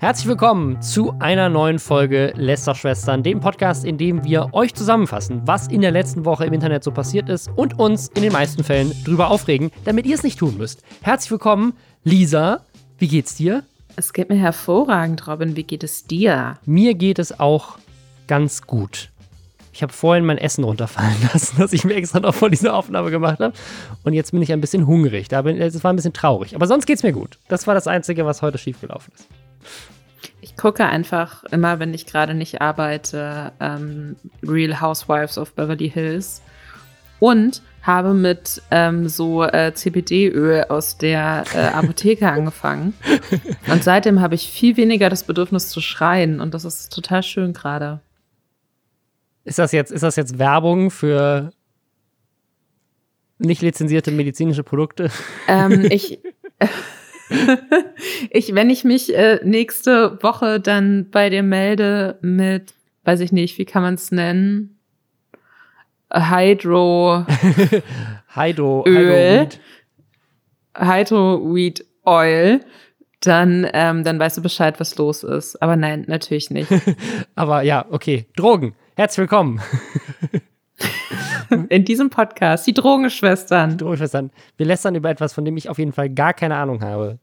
Herzlich willkommen zu einer neuen Folge Lästerschwestern, dem Podcast, in dem wir euch zusammenfassen, was in der letzten Woche im Internet so passiert ist und uns in den meisten Fällen drüber aufregen, damit ihr es nicht tun müsst. Herzlich willkommen, Lisa. Wie geht's dir? Es geht mir hervorragend, Robin. Wie geht es dir? Mir geht es auch ganz gut. Ich habe vorhin mein Essen runterfallen lassen, das ich mir extra noch vor dieser Aufnahme gemacht habe. Und jetzt bin ich ein bisschen hungrig. Es war ein bisschen traurig. Aber sonst geht es mir gut. Das war das Einzige, was heute schiefgelaufen ist. Ich gucke einfach immer, wenn ich gerade nicht arbeite, ähm, Real Housewives of Beverly Hills und habe mit ähm, so äh, CBD-Öl aus der äh, Apotheke angefangen. Und seitdem habe ich viel weniger das Bedürfnis zu schreien und das ist total schön gerade. Ist das jetzt, ist das jetzt Werbung für nicht lizenzierte medizinische Produkte? Ähm, ich. ich, wenn ich mich äh, nächste Woche dann bei dir melde mit, weiß ich nicht, wie kann man es nennen? Hydro. Hydro. Öl. Hydro Weed Oil. Dann, ähm, dann weißt du Bescheid, was los ist. Aber nein, natürlich nicht. Aber ja, okay. Drogen. Herzlich willkommen. In diesem Podcast, die Drogenschwestern. Drogenschwestern. Wir lästern über etwas, von dem ich auf jeden Fall gar keine Ahnung habe.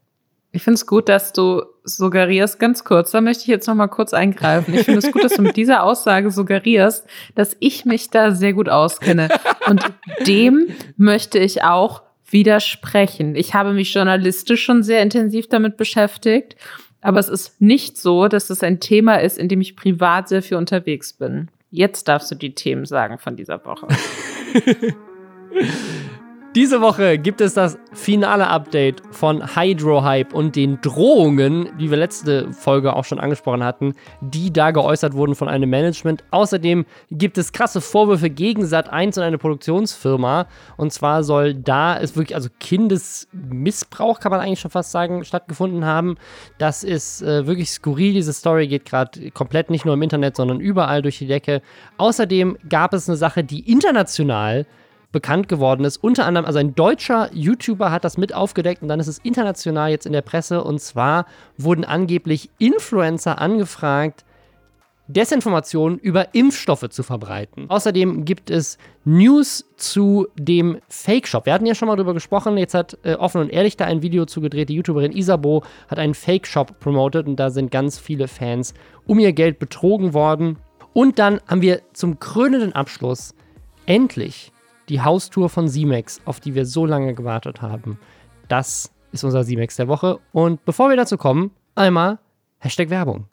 Ich finde es gut, dass du suggerierst, ganz kurz, da möchte ich jetzt noch mal kurz eingreifen. Ich finde es gut, dass du mit dieser Aussage suggerierst, dass ich mich da sehr gut auskenne. Und dem möchte ich auch widersprechen. Ich habe mich journalistisch schon sehr intensiv damit beschäftigt, aber es ist nicht so, dass es ein Thema ist, in dem ich privat sehr viel unterwegs bin. Jetzt darfst du die Themen sagen von dieser Woche. Diese Woche gibt es das finale Update von Hydro Hype und den Drohungen, die wir letzte Folge auch schon angesprochen hatten, die da geäußert wurden von einem Management. Außerdem gibt es krasse Vorwürfe gegen Sat1 und eine Produktionsfirma. Und zwar soll da es wirklich, also Kindesmissbrauch, kann man eigentlich schon fast sagen, stattgefunden haben. Das ist äh, wirklich skurril. Diese Story geht gerade komplett nicht nur im Internet, sondern überall durch die Decke. Außerdem gab es eine Sache, die international bekannt geworden ist. Unter anderem, also ein deutscher YouTuber hat das mit aufgedeckt und dann ist es international jetzt in der Presse. Und zwar wurden angeblich Influencer angefragt, Desinformationen über Impfstoffe zu verbreiten. Außerdem gibt es News zu dem Fake-Shop. Wir hatten ja schon mal darüber gesprochen. Jetzt hat äh, Offen und Ehrlich da ein Video zugedreht. Die YouTuberin Isabo hat einen Fake-Shop promotet und da sind ganz viele Fans um ihr Geld betrogen worden. Und dann haben wir zum krönenden Abschluss endlich die Haustour von Simex, auf die wir so lange gewartet haben. Das ist unser Simex der Woche. Und bevor wir dazu kommen, einmal Hashtag Werbung.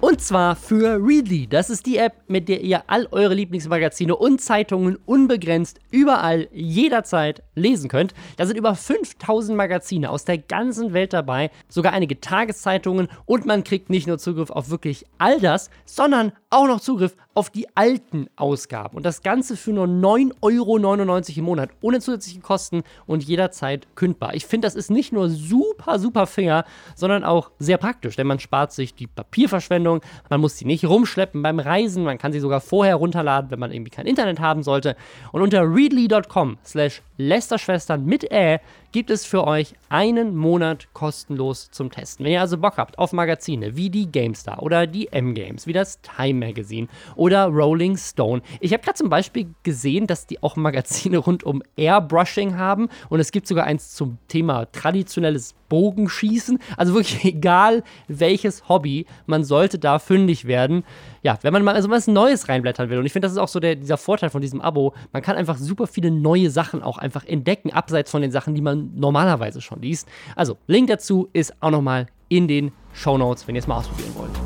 Und zwar für Readly. Das ist die App, mit der ihr all eure Lieblingsmagazine und Zeitungen unbegrenzt überall jederzeit lesen könnt. Da sind über 5000 Magazine aus der ganzen Welt dabei, sogar einige Tageszeitungen und man kriegt nicht nur Zugriff auf wirklich all das, sondern auch noch Zugriff auf die alten Ausgaben. Und das Ganze für nur 9,99 Euro im Monat, ohne zusätzliche Kosten und jederzeit kündbar. Ich finde, das ist nicht nur super, super fair, sondern auch sehr praktisch, denn man spart sich die Papierverschwendung, man muss sie nicht rumschleppen beim Reisen, man kann sie sogar vorher runterladen, wenn man irgendwie kein Internet haben sollte. Und unter readly.com slash Lästerschwestern mit Ä gibt es für euch einen Monat kostenlos zum Testen. Wenn ihr also Bock habt auf Magazine wie die GameStar oder die M-Games, wie das Time Magazine oder Rolling Stone. Ich habe gerade zum Beispiel gesehen, dass die auch Magazine rund um Airbrushing haben und es gibt sogar eins zum Thema traditionelles Bogenschießen. Also wirklich egal welches Hobby, man sollte da fündig werden. Ja, wenn man mal also was Neues reinblättern will. Und ich finde, das ist auch so der, dieser Vorteil von diesem Abo. Man kann einfach super viele neue Sachen auch einfach entdecken, abseits von den Sachen, die man normalerweise schon liest. Also, Link dazu ist auch nochmal in den Show Notes, wenn ihr es mal ausprobieren wollt.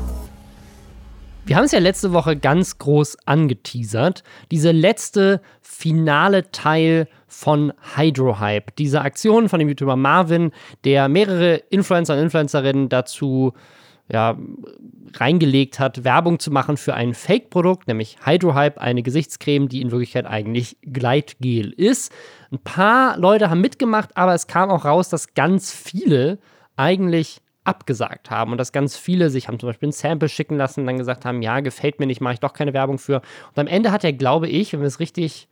Wir haben es ja letzte Woche ganz groß angeteasert. Diese letzte finale Teil von Hydrohype. Diese Aktion von dem YouTuber Marvin, der mehrere Influencer und Influencerinnen dazu ja, reingelegt hat, Werbung zu machen für ein Fake-Produkt, nämlich Hydrohype, eine Gesichtscreme, die in Wirklichkeit eigentlich Gleitgel ist. Ein paar Leute haben mitgemacht, aber es kam auch raus, dass ganz viele eigentlich abgesagt haben und dass ganz viele sich haben zum Beispiel ein Sample schicken lassen und dann gesagt haben, ja, gefällt mir nicht, mache ich doch keine Werbung für. Und am Ende hat er, glaube ich, wenn wir es richtig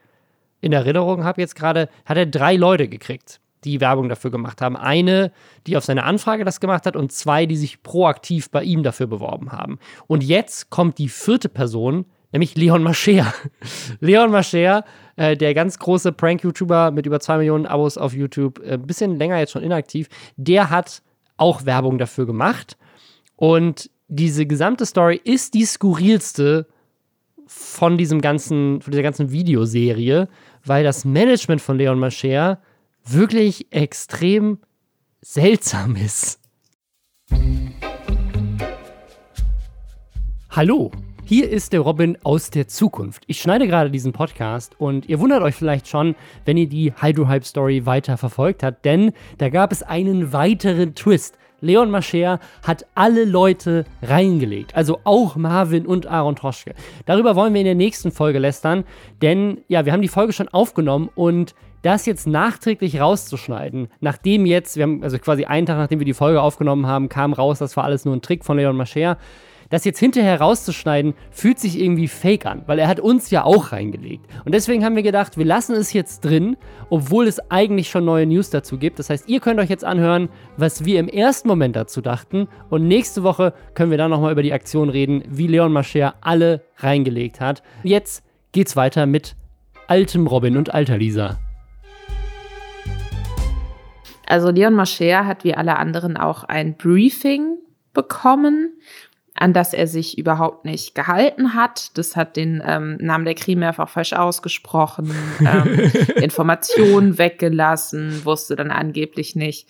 in Erinnerung habe jetzt gerade, hat er drei Leute gekriegt. die Werbung dafür gemacht haben. Eine, die auf seine Anfrage das gemacht hat und zwei, die sich proaktiv bei ihm dafür beworben haben. Und jetzt kommt die vierte Person, nämlich Leon Mascher. Leon Mascher, äh, der ganz große Prank-YouTuber mit über zwei Millionen Abos auf YouTube, ein äh, bisschen länger jetzt schon inaktiv, der hat auch Werbung dafür gemacht. Und diese gesamte Story ist die skurrilste von diesem ganzen, von dieser ganzen Videoserie, weil das Management von Leon Mascher wirklich extrem seltsam ist. Hallo, hier ist der Robin aus der Zukunft. Ich schneide gerade diesen Podcast und ihr wundert euch vielleicht schon, wenn ihr die Hydro-Hype Story weiter verfolgt habt, denn da gab es einen weiteren Twist. Leon Mascher hat alle Leute reingelegt. Also auch Marvin und Aaron Troschke. Darüber wollen wir in der nächsten Folge lästern, denn ja, wir haben die Folge schon aufgenommen und das jetzt nachträglich rauszuschneiden, nachdem jetzt, wir haben also quasi einen Tag nachdem wir die Folge aufgenommen haben, kam raus, das war alles nur ein Trick von Leon Mascher das jetzt hinterher rauszuschneiden, fühlt sich irgendwie fake an, weil er hat uns ja auch reingelegt. Und deswegen haben wir gedacht, wir lassen es jetzt drin, obwohl es eigentlich schon neue News dazu gibt. Das heißt, ihr könnt euch jetzt anhören, was wir im ersten Moment dazu dachten. Und nächste Woche können wir dann nochmal über die Aktion reden, wie Leon Mascher alle reingelegt hat. Jetzt geht's weiter mit altem Robin und alter Lisa. Also Leon Mascher hat wie alle anderen auch ein Briefing bekommen an das er sich überhaupt nicht gehalten hat. Das hat den ähm, Namen der Creme mehrfach falsch ausgesprochen, ähm, Informationen weggelassen, wusste dann angeblich nicht,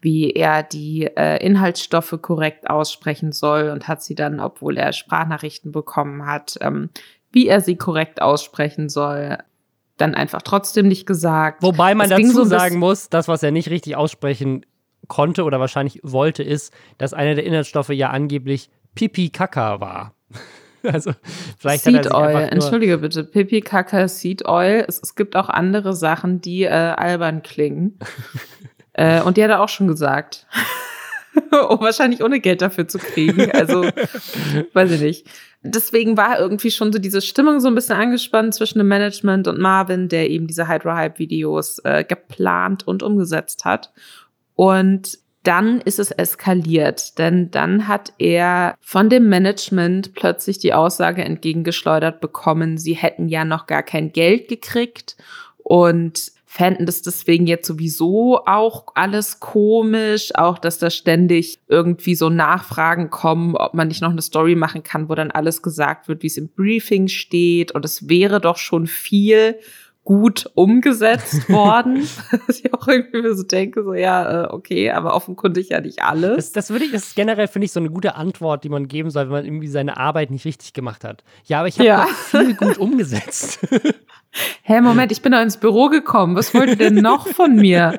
wie er die äh, Inhaltsstoffe korrekt aussprechen soll und hat sie dann, obwohl er Sprachnachrichten bekommen hat, ähm, wie er sie korrekt aussprechen soll, dann einfach trotzdem nicht gesagt. Wobei man es dazu so sagen muss, das, was er nicht richtig aussprechen konnte oder wahrscheinlich wollte, ist, dass einer der Inhaltsstoffe ja angeblich Pipi Kaka war. Also vielleicht Seed Oil, entschuldige bitte, Pipi Kaka Seed Oil. Es, es, gibt auch andere Sachen, die äh, albern klingen. äh, und die hat er auch schon gesagt. um wahrscheinlich ohne Geld dafür zu kriegen. Also, weiß ich nicht. Deswegen war irgendwie schon so diese Stimmung so ein bisschen angespannt zwischen dem Management und Marvin, der eben diese Hydro-Hype-Videos äh, geplant und umgesetzt hat. Und dann ist es eskaliert, denn dann hat er von dem Management plötzlich die Aussage entgegengeschleudert bekommen, sie hätten ja noch gar kein Geld gekriegt und fänden das deswegen jetzt sowieso auch alles komisch, auch dass da ständig irgendwie so Nachfragen kommen, ob man nicht noch eine Story machen kann, wo dann alles gesagt wird, wie es im Briefing steht und es wäre doch schon viel gut umgesetzt worden. dass ich auch irgendwie so denke, so ja, äh, okay, aber offenkundig ja nicht alles. Das, das würde ich, das ist generell, finde ich, so eine gute Antwort, die man geben soll, wenn man irgendwie seine Arbeit nicht richtig gemacht hat. Ja, aber ich habe ja. viel gut umgesetzt. Hä, hey, Moment, ich bin da ins Büro gekommen. Was wollt ihr denn noch von mir?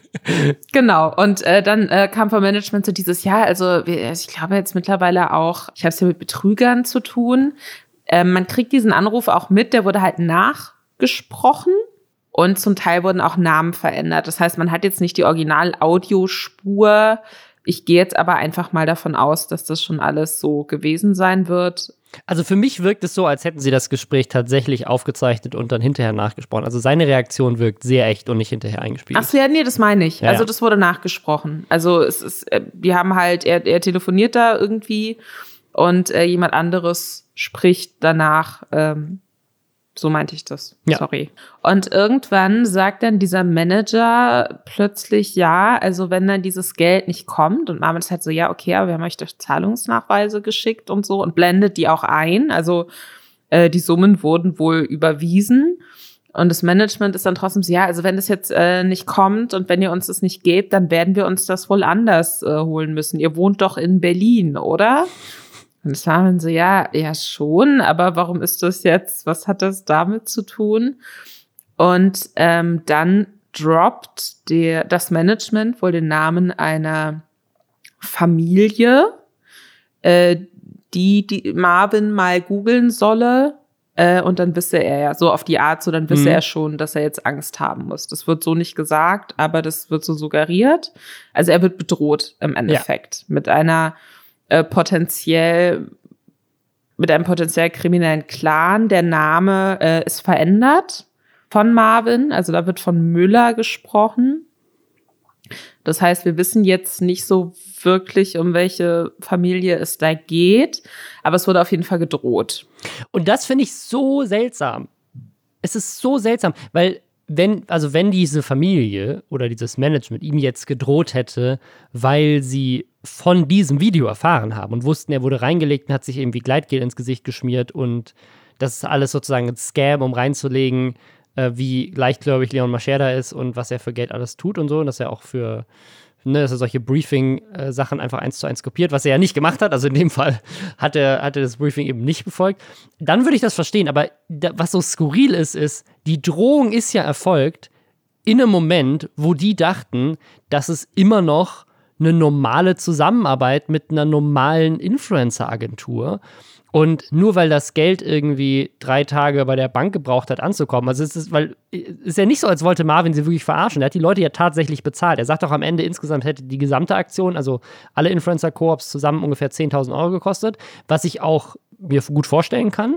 genau. Und äh, dann äh, kam vom Management so dieses Jahr, also ich glaube jetzt mittlerweile auch, ich habe es ja mit Betrügern zu tun. Äh, man kriegt diesen Anruf auch mit, der wurde halt nach gesprochen und zum Teil wurden auch Namen verändert. Das heißt, man hat jetzt nicht die Original-Audiospur. Ich gehe jetzt aber einfach mal davon aus, dass das schon alles so gewesen sein wird. Also für mich wirkt es so, als hätten sie das Gespräch tatsächlich aufgezeichnet und dann hinterher nachgesprochen. Also seine Reaktion wirkt sehr echt und nicht hinterher eingespielt. Ach so, ja, nee, das meine ich. Ja, also das wurde nachgesprochen. Also es ist, äh, wir haben halt, er, er telefoniert da irgendwie und äh, jemand anderes spricht danach ähm, so meinte ich das. Ja. Sorry. Und irgendwann sagt dann dieser Manager plötzlich, ja, also wenn dann dieses Geld nicht kommt und Marvin ist halt so, ja, okay, aber wir haben euch doch Zahlungsnachweise geschickt und so und blendet die auch ein. Also äh, die Summen wurden wohl überwiesen. Und das Management ist dann trotzdem so, ja, also wenn das jetzt äh, nicht kommt und wenn ihr uns das nicht gebt, dann werden wir uns das wohl anders äh, holen müssen. Ihr wohnt doch in Berlin, oder? Und es war dann so, ja, ja schon, aber warum ist das jetzt, was hat das damit zu tun? Und ähm, dann droppt der, das Management wohl den Namen einer Familie, äh, die, die Marvin mal googeln solle. Äh, und dann wisse er ja so auf die Art, so dann wisse mhm. er schon, dass er jetzt Angst haben muss. Das wird so nicht gesagt, aber das wird so suggeriert. Also er wird bedroht im Endeffekt ja. mit einer äh, potenziell mit einem potenziell kriminellen Clan. Der Name äh, ist verändert von Marvin, also da wird von Müller gesprochen. Das heißt, wir wissen jetzt nicht so wirklich, um welche Familie es da geht, aber es wurde auf jeden Fall gedroht. Und das finde ich so seltsam. Es ist so seltsam, weil wenn, also wenn diese Familie oder dieses Management ihm jetzt gedroht hätte, weil sie von diesem Video erfahren haben und wussten, er wurde reingelegt und hat sich irgendwie Gleitgel ins Gesicht geschmiert und das ist alles sozusagen ein Scam, um reinzulegen, äh, wie leichtgläubig Leon Mascherda ist und was er für Geld alles tut und so und dass er auch für ne, dass er solche Briefing-Sachen einfach eins zu eins kopiert, was er ja nicht gemacht hat. Also in dem Fall hat er, hat er das Briefing eben nicht befolgt. Dann würde ich das verstehen. Aber da, was so skurril ist, ist, die Drohung ist ja erfolgt in einem Moment, wo die dachten, dass es immer noch eine normale Zusammenarbeit mit einer normalen Influencer-Agentur. Und nur weil das Geld irgendwie drei Tage bei der Bank gebraucht hat, anzukommen, also es ist, weil es ist ja nicht so, als wollte Marvin sie wirklich verarschen. Er hat die Leute ja tatsächlich bezahlt. Er sagt auch am Ende insgesamt hätte die gesamte Aktion, also alle Influencer-Koops zusammen ungefähr 10.000 Euro gekostet, was ich auch mir gut vorstellen kann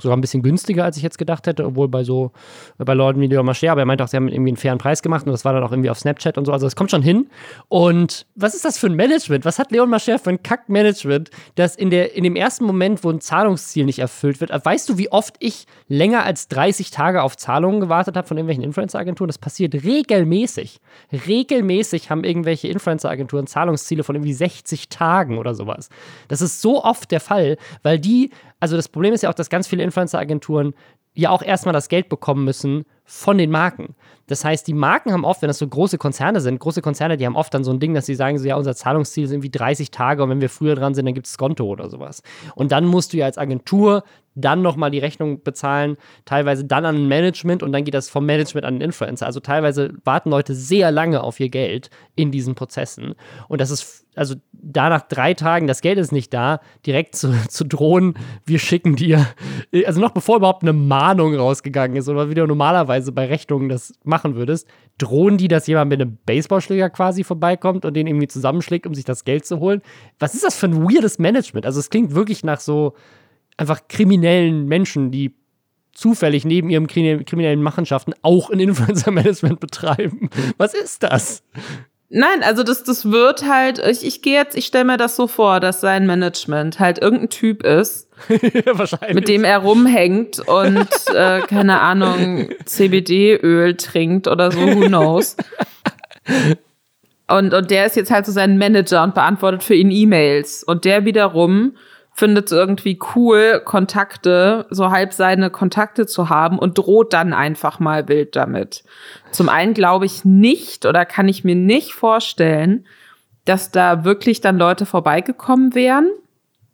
sogar ein bisschen günstiger, als ich jetzt gedacht hätte, obwohl bei so, bei Leuten wie Leon Mascher, aber er meinte auch, sie haben irgendwie einen fairen Preis gemacht und das war dann auch irgendwie auf Snapchat und so, also das kommt schon hin. Und was ist das für ein Management? Was hat Leon Mascher für ein Kack-Management, das in, der, in dem ersten Moment, wo ein Zahlungsziel nicht erfüllt wird, weißt du, wie oft ich länger als 30 Tage auf Zahlungen gewartet habe von irgendwelchen Influencer-Agenturen? Das passiert regelmäßig. Regelmäßig haben irgendwelche Influencer-Agenturen Zahlungsziele von irgendwie 60 Tagen oder sowas. Das ist so oft der Fall, weil die also das Problem ist ja auch, dass ganz viele Influencer-Agenturen ja auch erstmal das Geld bekommen müssen von den Marken. Das heißt, die Marken haben oft, wenn das so große Konzerne sind, große Konzerne, die haben oft dann so ein Ding, dass sie sagen, so, ja, unser Zahlungsziel sind wie 30 Tage und wenn wir früher dran sind, dann gibt es Konto oder sowas. Und dann musst du ja als Agentur dann nochmal die Rechnung bezahlen, teilweise dann an ein Management und dann geht das vom Management an den Influencer. Also teilweise warten Leute sehr lange auf ihr Geld in diesen Prozessen. Und das ist, also da nach drei Tagen, das Geld ist nicht da, direkt zu, zu drohen, wir schicken dir, also noch bevor überhaupt eine Mahnung rausgegangen ist oder wie du normalerweise bei Rechnungen das machen würdest, drohen die, dass jemand mit einem Baseballschläger quasi vorbeikommt und den irgendwie zusammenschlägt, um sich das Geld zu holen. Was ist das für ein weirdes Management? Also es klingt wirklich nach so, einfach kriminellen Menschen, die zufällig neben ihren kriminellen Machenschaften auch ein Influencer-Management betreiben. Was ist das? Nein, also das, das wird halt, ich, ich gehe jetzt, ich stelle mir das so vor, dass sein Management halt irgendein Typ ist, mit dem er rumhängt und, äh, keine Ahnung, CBD-Öl trinkt oder so, who knows. Und, und der ist jetzt halt so sein Manager und beantwortet für ihn E-Mails. Und der wiederum findet es irgendwie cool, Kontakte, so halb seine Kontakte zu haben und droht dann einfach mal wild damit. Zum einen glaube ich nicht oder kann ich mir nicht vorstellen, dass da wirklich dann Leute vorbeigekommen wären.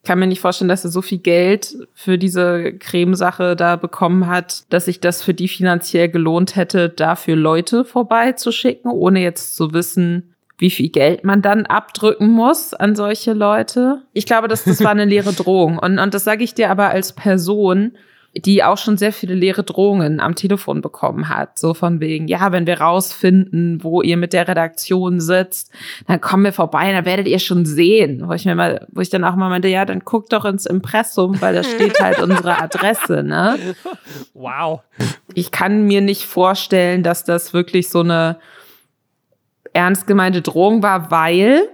Kann mir nicht vorstellen, dass er so viel Geld für diese Cremesache da bekommen hat, dass sich das für die finanziell gelohnt hätte, dafür Leute vorbeizuschicken, ohne jetzt zu wissen, wie viel Geld man dann abdrücken muss an solche Leute. Ich glaube, dass das war eine leere Drohung. Und, und das sage ich dir aber als Person, die auch schon sehr viele leere Drohungen am Telefon bekommen hat. So von wegen, ja, wenn wir rausfinden, wo ihr mit der Redaktion sitzt, dann kommen wir vorbei, dann werdet ihr schon sehen. Wo ich mir mal, wo ich dann auch mal meinte, ja, dann guckt doch ins Impressum, weil da steht halt unsere Adresse, ne? Wow. Ich kann mir nicht vorstellen, dass das wirklich so eine ernst gemeinte Drohung war, weil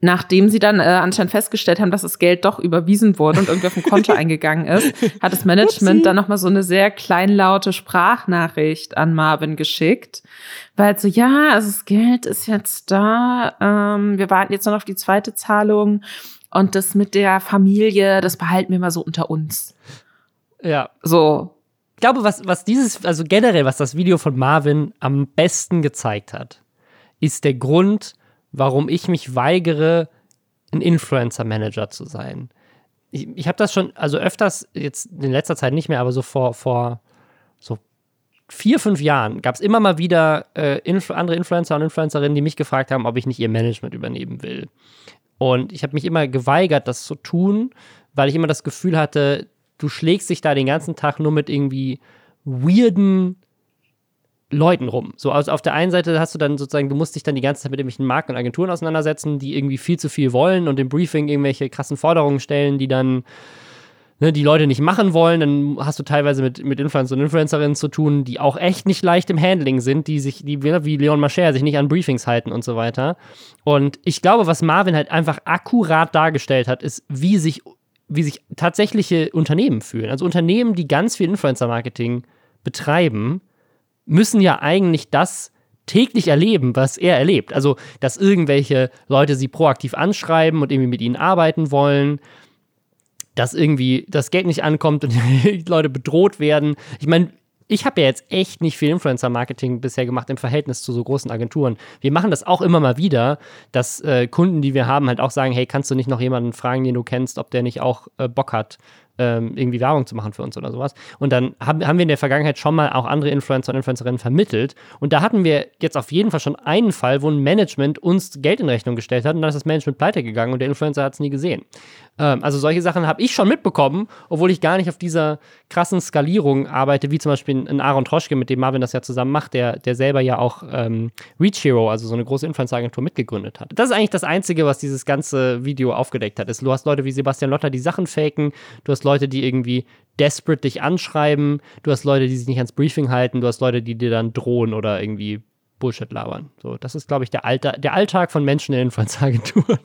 Nachdem sie dann äh, anscheinend festgestellt haben, dass das Geld doch überwiesen wurde und irgendwie auf ein Konto eingegangen ist, hat das Management dann nochmal so eine sehr kleinlaute Sprachnachricht an Marvin geschickt. Weil so, ja, also das Geld ist jetzt da, ähm, wir warten jetzt noch auf die zweite Zahlung und das mit der Familie, das behalten wir mal so unter uns. Ja. So. Ich glaube, was, was dieses, also generell, was das Video von Marvin am besten gezeigt hat, ist der Grund, warum ich mich weigere, ein Influencer-Manager zu sein. Ich, ich habe das schon, also öfters, jetzt in letzter Zeit nicht mehr, aber so vor, vor so vier, fünf Jahren gab es immer mal wieder äh, Influ andere Influencer und Influencerinnen, die mich gefragt haben, ob ich nicht ihr Management übernehmen will. Und ich habe mich immer geweigert, das zu tun, weil ich immer das Gefühl hatte, du schlägst dich da den ganzen Tag nur mit irgendwie weirden Leuten rum. So, also auf der einen Seite hast du dann sozusagen, du musst dich dann die ganze Zeit mit irgendwelchen Marken und Agenturen auseinandersetzen, die irgendwie viel zu viel wollen und im Briefing irgendwelche krassen Forderungen stellen, die dann ne, die Leute nicht machen wollen. Dann hast du teilweise mit, mit Influencer und Influencerinnen zu tun, die auch echt nicht leicht im Handling sind, die sich, die wie Leon Mascher sich nicht an Briefings halten und so weiter. Und ich glaube, was Marvin halt einfach akkurat dargestellt hat, ist, wie sich, wie sich tatsächliche Unternehmen fühlen. Also Unternehmen, die ganz viel Influencer-Marketing betreiben, müssen ja eigentlich das täglich erleben, was er erlebt. Also, dass irgendwelche Leute sie proaktiv anschreiben und irgendwie mit ihnen arbeiten wollen, dass irgendwie das Geld nicht ankommt und die Leute bedroht werden. Ich meine, ich habe ja jetzt echt nicht viel Influencer-Marketing bisher gemacht im Verhältnis zu so großen Agenturen. Wir machen das auch immer mal wieder, dass äh, Kunden, die wir haben, halt auch sagen, hey, kannst du nicht noch jemanden fragen, den du kennst, ob der nicht auch äh, Bock hat, ähm, irgendwie Werbung zu machen für uns oder sowas. Und dann haben, haben wir in der Vergangenheit schon mal auch andere Influencer und Influencerinnen vermittelt. Und da hatten wir jetzt auf jeden Fall schon einen Fall, wo ein Management uns Geld in Rechnung gestellt hat und dann ist das Management pleite gegangen und der Influencer hat es nie gesehen. Ähm, also solche Sachen habe ich schon mitbekommen, obwohl ich gar nicht auf dieser krassen Skalierung arbeite, wie zum Beispiel ein Aaron Troschke, mit dem Marvin das ja zusammen macht, der, der selber ja auch ähm, Reach Hero, also so eine große Influencer-Agentur, mitgegründet hat. Das ist eigentlich das Einzige, was dieses ganze Video aufgedeckt hat. Ist, du hast Leute wie Sebastian Lotter, die Sachen faken, du hast Leute, die irgendwie desperate dich anschreiben, du hast Leute, die sich nicht ans Briefing halten, du hast Leute, die dir dann drohen oder irgendwie Bullshit labern. So, das ist, glaube ich, der, Alter, der Alltag von Menschen in Influencer-Agenturen.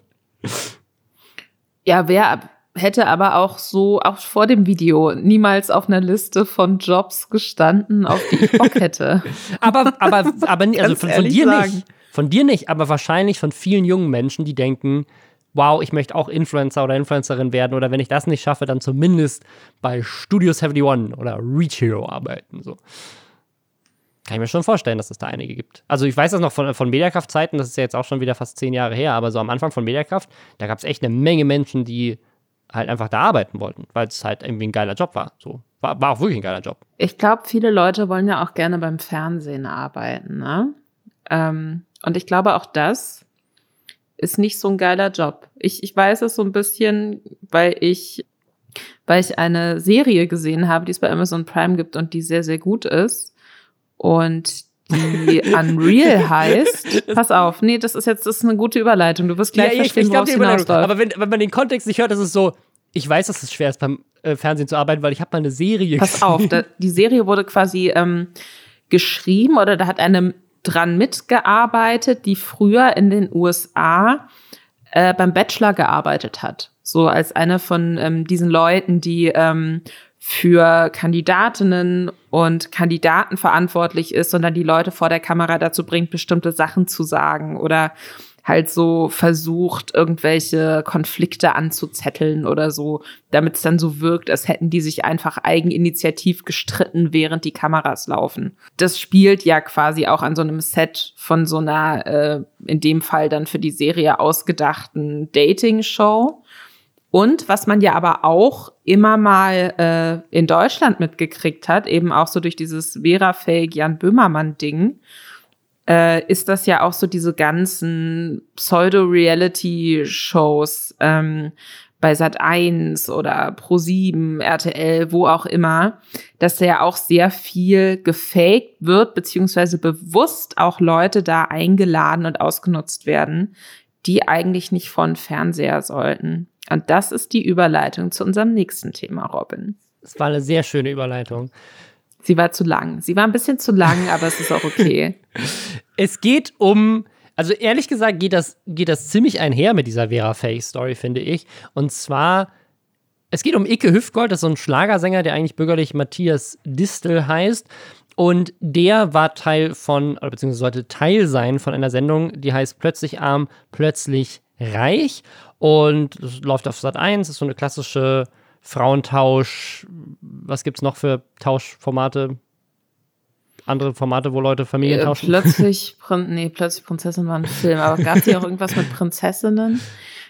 Ja, wer hätte aber auch so, auch vor dem Video, niemals auf einer Liste von Jobs gestanden, auf die ich Bock hätte. aber, aber, aber, also von, von dir sagen. nicht. Von dir nicht, aber wahrscheinlich von vielen jungen Menschen, die denken, wow, ich möchte auch Influencer oder Influencerin werden oder wenn ich das nicht schaffe, dann zumindest bei Studios 71 oder Reach Hero arbeiten. So. Kann ich mir schon vorstellen, dass es da einige gibt. Also ich weiß das noch von, von Mediakraft-Zeiten, das ist ja jetzt auch schon wieder fast zehn Jahre her, aber so am Anfang von Mediakraft, da gab es echt eine Menge Menschen, die halt einfach da arbeiten wollten, weil es halt irgendwie ein geiler Job war. So. War, war auch wirklich ein geiler Job. Ich glaube, viele Leute wollen ja auch gerne beim Fernsehen arbeiten, ne? Ähm, und ich glaube, auch das ist nicht so ein geiler Job. Ich, ich weiß es so ein bisschen, weil ich, weil ich eine Serie gesehen habe, die es bei Amazon Prime gibt und die sehr, sehr gut ist und die Unreal heißt. Pass auf, nee, das ist jetzt das ist eine gute Überleitung. Du wirst gleich ja, verstehen, ich, ich glaub, Aber wenn, wenn man den Kontext nicht hört, ist es so, ich weiß, dass es schwer ist, beim äh, Fernsehen zu arbeiten, weil ich habe mal eine Serie Pass gesehen. auf, da, die Serie wurde quasi ähm, geschrieben oder da hat eine dran mitgearbeitet, die früher in den USA äh, beim Bachelor gearbeitet hat. So als eine von ähm, diesen Leuten, die ähm, für Kandidatinnen und Kandidaten verantwortlich ist, sondern die Leute vor der Kamera dazu bringt, bestimmte Sachen zu sagen oder halt so versucht, irgendwelche Konflikte anzuzetteln oder so, damit es dann so wirkt, als hätten die sich einfach eigeninitiativ gestritten, während die Kameras laufen. Das spielt ja quasi auch an so einem Set von so einer, äh, in dem Fall dann für die Serie ausgedachten Dating-Show. Und was man ja aber auch immer mal äh, in Deutschland mitgekriegt hat, eben auch so durch dieses Vera-Fake Jan Böhmermann-Ding, äh, ist das ja auch so diese ganzen Pseudo-Reality-Shows ähm, bei Sat 1 oder Pro 7, RTL, wo auch immer, dass da ja auch sehr viel gefaked wird, beziehungsweise bewusst auch Leute da eingeladen und ausgenutzt werden, die eigentlich nicht von Fernseher sollten. Und das ist die Überleitung zu unserem nächsten Thema, Robin. Es war eine sehr schöne Überleitung. Sie war zu lang. Sie war ein bisschen zu lang, aber es ist auch okay. es geht um, also ehrlich gesagt geht das, geht das ziemlich einher mit dieser Vera Face Story, finde ich. Und zwar, es geht um Icke Hüftgold, das ist so ein Schlagersänger, der eigentlich bürgerlich Matthias Distel heißt. Und der war Teil von, oder beziehungsweise sollte Teil sein von einer Sendung, die heißt Plötzlich arm, plötzlich reich. Und das läuft auf Sat 1, ist so eine klassische Frauentausch. Was gibt es noch für Tauschformate? Andere Formate, wo Leute Familien äh, tauschen? Plötzlich, nee, plötzlich Prinzessin war ein Film. Aber gab es hier auch irgendwas mit Prinzessinnen?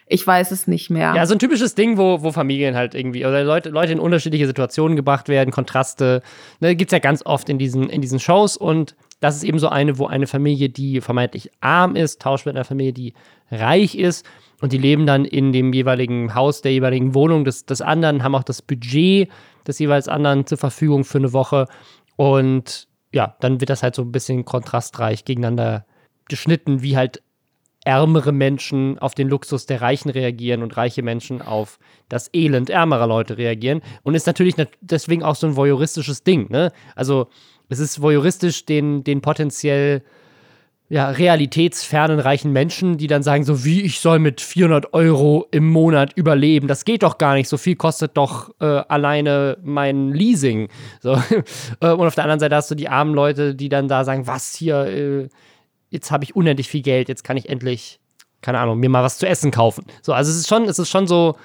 Ich weiß es nicht mehr. Ja, so ein typisches Ding, wo, wo Familien halt irgendwie, oder Leute, Leute in unterschiedliche Situationen gebracht werden, Kontraste. Ne, Gibt es ja ganz oft in diesen, in diesen Shows und das ist eben so eine, wo eine Familie, die vermeintlich arm ist, tauscht mit einer Familie, die reich ist. Und die leben dann in dem jeweiligen Haus, der jeweiligen Wohnung des, des anderen, haben auch das Budget des jeweils anderen zur Verfügung für eine Woche. Und ja, dann wird das halt so ein bisschen kontrastreich gegeneinander geschnitten, wie halt ärmere Menschen auf den Luxus der Reichen reagieren und reiche Menschen auf das Elend ärmerer Leute reagieren. Und ist natürlich deswegen auch so ein voyeuristisches Ding. Ne? Also es ist voyeuristisch, den, den potenziell ja, realitätsfernen reichen Menschen, die dann sagen, so wie ich soll mit 400 Euro im Monat überleben, das geht doch gar nicht, so viel kostet doch äh, alleine mein Leasing. So. Äh, und auf der anderen Seite hast du die armen Leute, die dann da sagen, was hier, äh, jetzt habe ich unendlich viel Geld, jetzt kann ich endlich, keine Ahnung, mir mal was zu essen kaufen. So, also es ist schon, es ist schon so,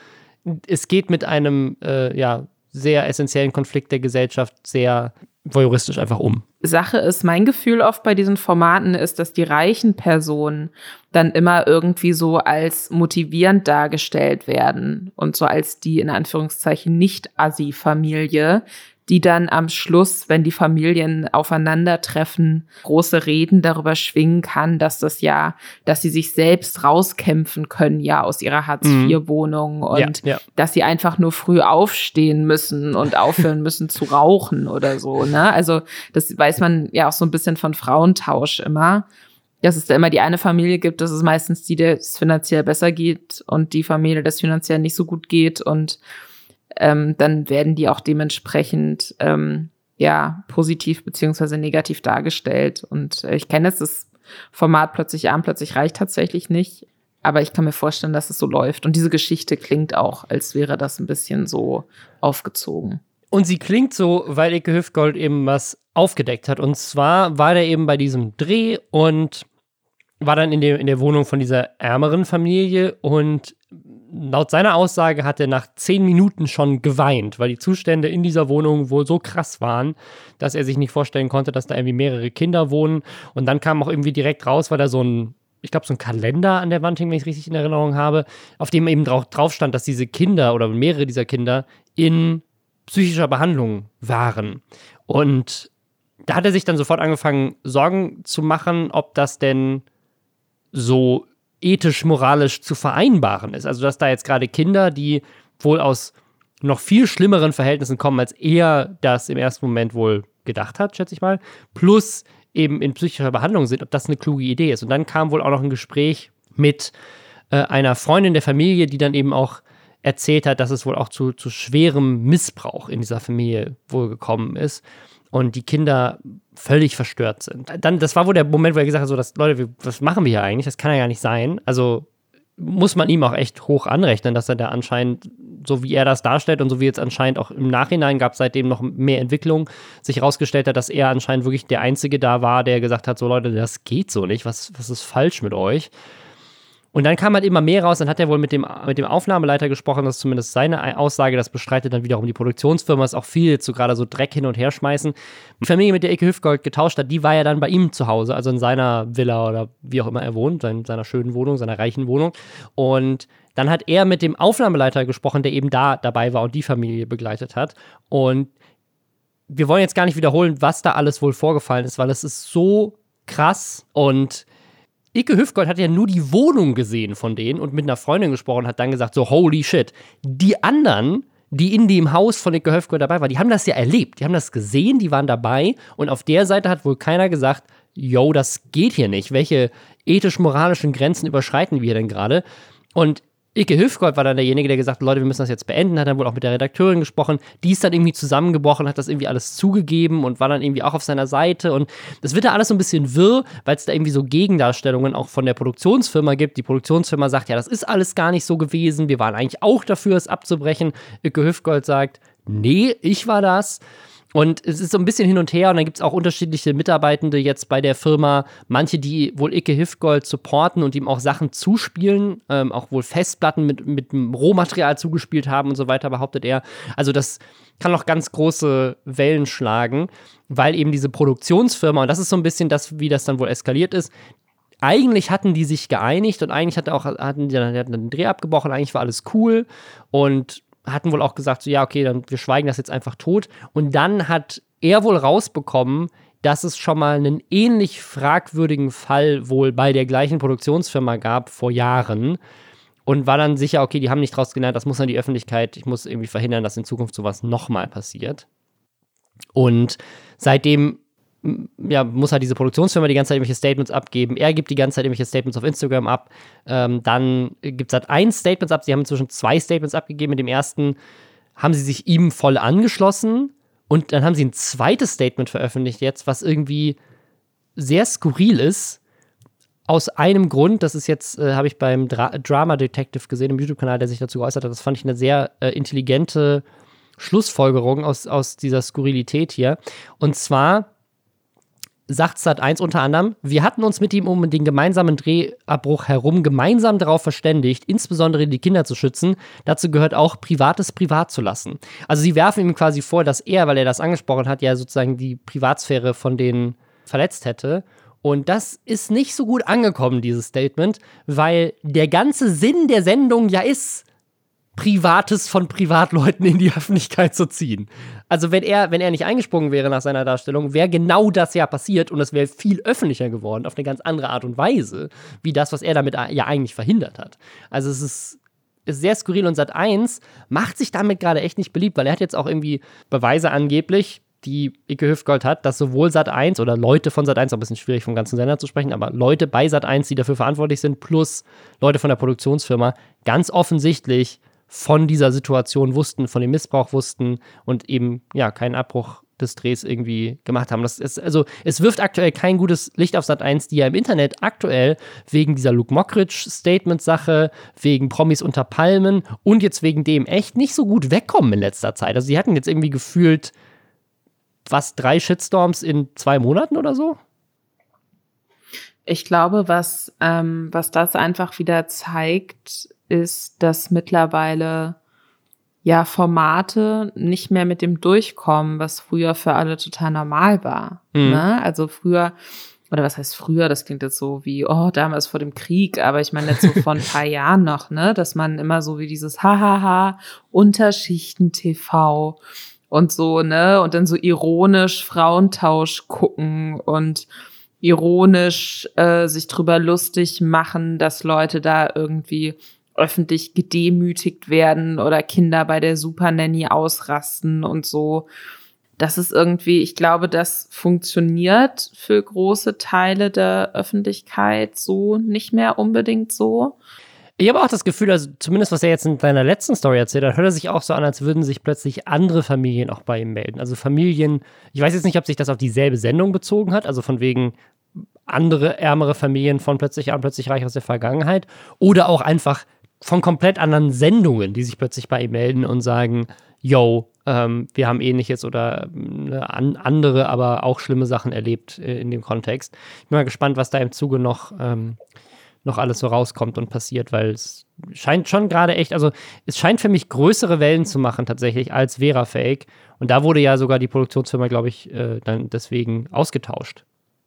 es geht mit einem, äh, ja, sehr essentiellen Konflikt der Gesellschaft sehr voyeuristisch einfach um. Sache ist, mein Gefühl oft bei diesen Formaten ist, dass die reichen Personen dann immer irgendwie so als motivierend dargestellt werden und so als die in Anführungszeichen nicht Assi-Familie, die dann am Schluss, wenn die Familien aufeinandertreffen, große Reden darüber schwingen kann, dass das ja, dass sie sich selbst rauskämpfen können, ja, aus ihrer Hartz-IV-Wohnung mhm. und ja, ja. dass sie einfach nur früh aufstehen müssen und aufhören müssen zu rauchen oder so, ne? Also, das weiß man ja auch so ein bisschen von Frauentausch immer dass es da immer die eine Familie gibt, dass es meistens die, der es finanziell besser geht und die Familie, das finanziell nicht so gut geht und ähm, dann werden die auch dementsprechend ähm, ja positiv beziehungsweise negativ dargestellt. Und äh, ich kenne es, das Format plötzlich arm, plötzlich reicht tatsächlich nicht. Aber ich kann mir vorstellen, dass es so läuft. Und diese Geschichte klingt auch, als wäre das ein bisschen so aufgezogen. Und sie klingt so, weil Ike Hüftgold eben was aufgedeckt hat. Und zwar war der eben bei diesem Dreh und war dann in der, in der Wohnung von dieser ärmeren Familie und laut seiner Aussage hat er nach zehn Minuten schon geweint, weil die Zustände in dieser Wohnung wohl so krass waren, dass er sich nicht vorstellen konnte, dass da irgendwie mehrere Kinder wohnen. Und dann kam auch irgendwie direkt raus, weil da so ein, ich glaube, so ein Kalender an der Wand hing, wenn ich es richtig in Erinnerung habe, auf dem eben drauf, stand, dass diese Kinder oder mehrere dieser Kinder in psychischer Behandlung waren. Und da hat er sich dann sofort angefangen, Sorgen zu machen, ob das denn so ethisch-moralisch zu vereinbaren ist. Also, dass da jetzt gerade Kinder, die wohl aus noch viel schlimmeren Verhältnissen kommen, als er das im ersten Moment wohl gedacht hat, schätze ich mal, plus eben in psychischer Behandlung sind, ob das eine kluge Idee ist. Und dann kam wohl auch noch ein Gespräch mit äh, einer Freundin der Familie, die dann eben auch erzählt hat, dass es wohl auch zu, zu schwerem Missbrauch in dieser Familie wohl gekommen ist und die Kinder völlig verstört sind. Dann, das war wohl der Moment, wo er gesagt hat, so, dass, Leute, was machen wir hier eigentlich? Das kann ja gar nicht sein. Also muss man ihm auch echt hoch anrechnen, dass er da anscheinend, so wie er das darstellt und so wie jetzt anscheinend auch im Nachhinein gab seitdem noch mehr Entwicklung, sich herausgestellt hat, dass er anscheinend wirklich der Einzige da war, der gesagt hat, so Leute, das geht so nicht, was, was ist falsch mit euch? Und dann kam halt immer mehr raus, dann hat er wohl mit dem, mit dem Aufnahmeleiter gesprochen, das ist zumindest seine Aussage, das bestreitet dann wiederum die Produktionsfirma, ist auch viel zu gerade so Dreck hin und her schmeißen. Die Familie, mit der Ecke Hüftgold getauscht hat, die war ja dann bei ihm zu Hause, also in seiner Villa oder wie auch immer er wohnt, in seiner schönen Wohnung, seiner reichen Wohnung. Und dann hat er mit dem Aufnahmeleiter gesprochen, der eben da dabei war und die Familie begleitet hat. Und wir wollen jetzt gar nicht wiederholen, was da alles wohl vorgefallen ist, weil es ist so krass und Ike Hüftgold hat ja nur die Wohnung gesehen von denen und mit einer Freundin gesprochen, hat dann gesagt, so holy shit. Die anderen, die in dem Haus von Ike Hüftgold dabei waren, die haben das ja erlebt, die haben das gesehen, die waren dabei und auf der Seite hat wohl keiner gesagt, yo, das geht hier nicht. Welche ethisch-moralischen Grenzen überschreiten wir denn gerade? Und Ike Hüfgold war dann derjenige, der gesagt hat, Leute, wir müssen das jetzt beenden, hat dann wohl auch mit der Redakteurin gesprochen, die ist dann irgendwie zusammengebrochen, hat das irgendwie alles zugegeben und war dann irgendwie auch auf seiner Seite und das wird da alles so ein bisschen wirr, weil es da irgendwie so Gegendarstellungen auch von der Produktionsfirma gibt. Die Produktionsfirma sagt, ja, das ist alles gar nicht so gewesen, wir waren eigentlich auch dafür, es abzubrechen. Ike Hüfgold sagt, nee, ich war das. Und es ist so ein bisschen hin und her und dann gibt es auch unterschiedliche Mitarbeitende jetzt bei der Firma. Manche, die wohl Icke Hüftgold supporten und ihm auch Sachen zuspielen, ähm, auch wohl Festplatten mit, mit Rohmaterial zugespielt haben und so weiter, behauptet er. Also das kann noch ganz große Wellen schlagen, weil eben diese Produktionsfirma, und das ist so ein bisschen das, wie das dann wohl eskaliert ist, eigentlich hatten die sich geeinigt und eigentlich hatte auch, hatten die, hatten den Dreh abgebrochen, eigentlich war alles cool und hatten wohl auch gesagt, so ja, okay, dann wir schweigen das jetzt einfach tot. Und dann hat er wohl rausbekommen, dass es schon mal einen ähnlich fragwürdigen Fall wohl bei der gleichen Produktionsfirma gab vor Jahren. Und war dann sicher, okay, die haben nicht draus gelernt, das muss an die Öffentlichkeit, ich muss irgendwie verhindern, dass in Zukunft sowas nochmal passiert. Und seitdem ja, muss halt diese Produktionsfirma die ganze Zeit irgendwelche Statements abgeben. Er gibt die ganze Zeit irgendwelche Statements auf Instagram ab. Ähm, dann gibt es halt ein Statement ab. Sie haben inzwischen zwei Statements abgegeben. Mit dem ersten haben sie sich ihm voll angeschlossen. Und dann haben sie ein zweites Statement veröffentlicht jetzt, was irgendwie sehr skurril ist. Aus einem Grund, das ist jetzt, äh, habe ich beim Dra Drama Detective gesehen, im YouTube-Kanal, der sich dazu geäußert hat. Das fand ich eine sehr äh, intelligente Schlussfolgerung aus, aus dieser Skurrilität hier. Und zwar sagt Sat1 unter anderem, wir hatten uns mit ihm um den gemeinsamen Drehabbruch herum gemeinsam darauf verständigt, insbesondere die Kinder zu schützen. Dazu gehört auch, Privates privat zu lassen. Also sie werfen ihm quasi vor, dass er, weil er das angesprochen hat, ja sozusagen die Privatsphäre von denen verletzt hätte. Und das ist nicht so gut angekommen, dieses Statement, weil der ganze Sinn der Sendung ja ist, Privates von Privatleuten in die Öffentlichkeit zu ziehen. Also wenn er, wenn er nicht eingesprungen wäre nach seiner Darstellung, wäre genau das ja passiert und es wäre viel öffentlicher geworden, auf eine ganz andere Art und Weise, wie das, was er damit ja eigentlich verhindert hat. Also es ist, ist sehr skurril und Sat 1 macht sich damit gerade echt nicht beliebt, weil er hat jetzt auch irgendwie Beweise angeblich, die Icke Hüftgold hat, dass sowohl Sat 1 oder Leute von Sat 1, auch ein bisschen schwierig vom ganzen Sender zu sprechen, aber Leute bei Sat 1, die dafür verantwortlich sind, plus Leute von der Produktionsfirma, ganz offensichtlich von dieser Situation wussten, von dem Missbrauch wussten und eben ja keinen Abbruch des Drehs irgendwie gemacht haben. Das ist, also, es wirft aktuell kein gutes Licht auf Sat 1, die ja im Internet aktuell wegen dieser Luke Mockridge-Statement-Sache, wegen Promis unter Palmen und jetzt wegen dem echt nicht so gut wegkommen in letzter Zeit. Also, sie hatten jetzt irgendwie gefühlt was, drei Shitstorms in zwei Monaten oder so? Ich glaube, was, ähm, was das einfach wieder zeigt, ist, dass mittlerweile ja Formate nicht mehr mit dem durchkommen, was früher für alle total normal war. Mhm. Ne? Also früher, oder was heißt früher, das klingt jetzt so wie, oh, damals vor dem Krieg, aber ich meine jetzt so vor ein paar Jahren noch, ne, dass man immer so wie dieses Hahaha, Unterschichten-TV und so, ne, und dann so ironisch Frauentausch gucken und ironisch äh, sich drüber lustig machen, dass Leute da irgendwie öffentlich gedemütigt werden oder Kinder bei der Super Nanny ausrasten und so. Das ist irgendwie, ich glaube, das funktioniert für große Teile der Öffentlichkeit so nicht mehr unbedingt so. Ich habe auch das Gefühl, also zumindest was er jetzt in seiner letzten Story erzählt hat, hört er sich auch so an, als würden sich plötzlich andere Familien auch bei ihm melden. Also Familien, ich weiß jetzt nicht, ob sich das auf dieselbe Sendung bezogen hat, also von wegen andere ärmere Familien von plötzlich an, plötzlich reich aus der Vergangenheit oder auch einfach von komplett anderen Sendungen, die sich plötzlich bei ihm melden und sagen, yo, ähm, wir haben ähnliches oder äh, an, andere, aber auch schlimme Sachen erlebt äh, in dem Kontext. Ich bin mal gespannt, was da im Zuge noch, ähm, noch alles so rauskommt und passiert, weil es scheint schon gerade echt, also es scheint für mich größere Wellen zu machen tatsächlich als Vera Fake. Und da wurde ja sogar die Produktionsfirma, glaube ich, äh, dann deswegen ausgetauscht.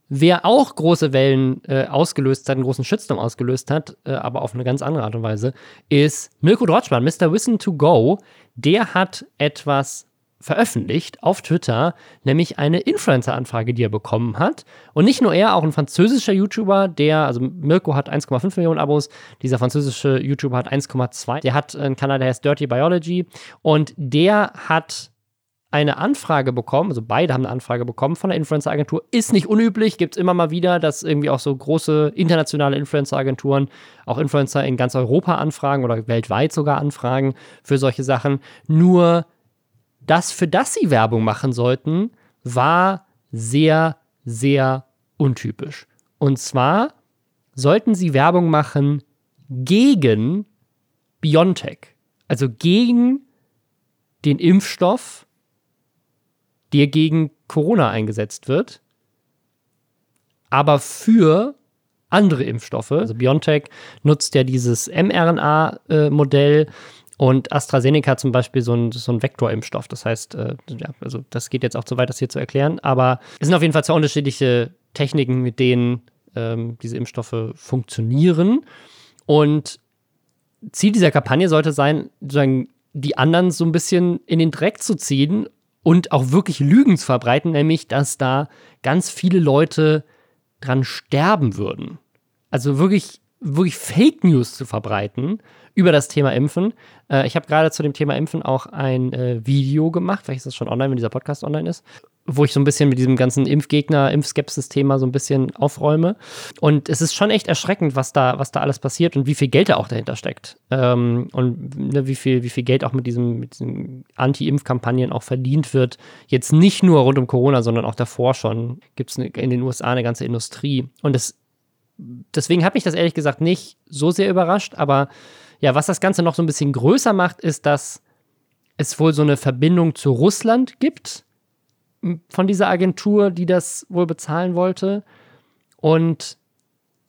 Wer auch große Wellen äh, ausgelöst hat, einen großen Shitstorm ausgelöst hat, äh, aber auf eine ganz andere Art und Weise, ist Mirko Drotschmann, Mr. Wissen to Go. Der hat etwas veröffentlicht auf Twitter, nämlich eine Influencer-Anfrage, die er bekommen hat. Und nicht nur er, auch ein französischer YouTuber, der, also Mirko hat 1,5 Millionen Abos, dieser französische YouTuber hat 1,2. Der hat einen Kanal, der heißt Dirty Biology und der hat eine Anfrage bekommen, also beide haben eine Anfrage bekommen von der Influencer-Agentur. Ist nicht unüblich, gibt es immer mal wieder, dass irgendwie auch so große internationale Influencer-Agenturen auch Influencer in ganz Europa anfragen oder weltweit sogar anfragen für solche Sachen. Nur das, für das sie Werbung machen sollten, war sehr, sehr untypisch. Und zwar sollten sie Werbung machen gegen BioNTech, also gegen den Impfstoff der gegen Corona eingesetzt wird, aber für andere Impfstoffe. Also BioNTech nutzt ja dieses mRNA-Modell und AstraZeneca zum Beispiel so ein, so ein Vektorimpfstoff. Das heißt, äh, ja, also das geht jetzt auch zu weit, das hier zu erklären, aber es sind auf jeden Fall zwei unterschiedliche Techniken, mit denen ähm, diese Impfstoffe funktionieren. Und Ziel dieser Kampagne sollte sein, sozusagen die anderen so ein bisschen in den Dreck zu ziehen und auch wirklich Lügen zu verbreiten, nämlich dass da ganz viele Leute dran sterben würden. Also wirklich, wirklich Fake News zu verbreiten über das Thema Impfen. Äh, ich habe gerade zu dem Thema Impfen auch ein äh, Video gemacht, vielleicht ist das schon online, wenn dieser Podcast online ist, wo ich so ein bisschen mit diesem ganzen Impfgegner, Impfskepsis-Thema so ein bisschen aufräume. Und es ist schon echt erschreckend, was da, was da alles passiert und wie viel Geld da auch dahinter steckt. Ähm, und ne, wie, viel, wie viel Geld auch mit, diesem, mit diesen Anti-Impf-Kampagnen auch verdient wird. Jetzt nicht nur rund um Corona, sondern auch davor schon gibt es ne, in den USA eine ganze Industrie. Und es, deswegen hat mich das ehrlich gesagt nicht so sehr überrascht. Aber ja, was das Ganze noch so ein bisschen größer macht, ist, dass es wohl so eine Verbindung zu Russland gibt von dieser Agentur, die das wohl bezahlen wollte. Und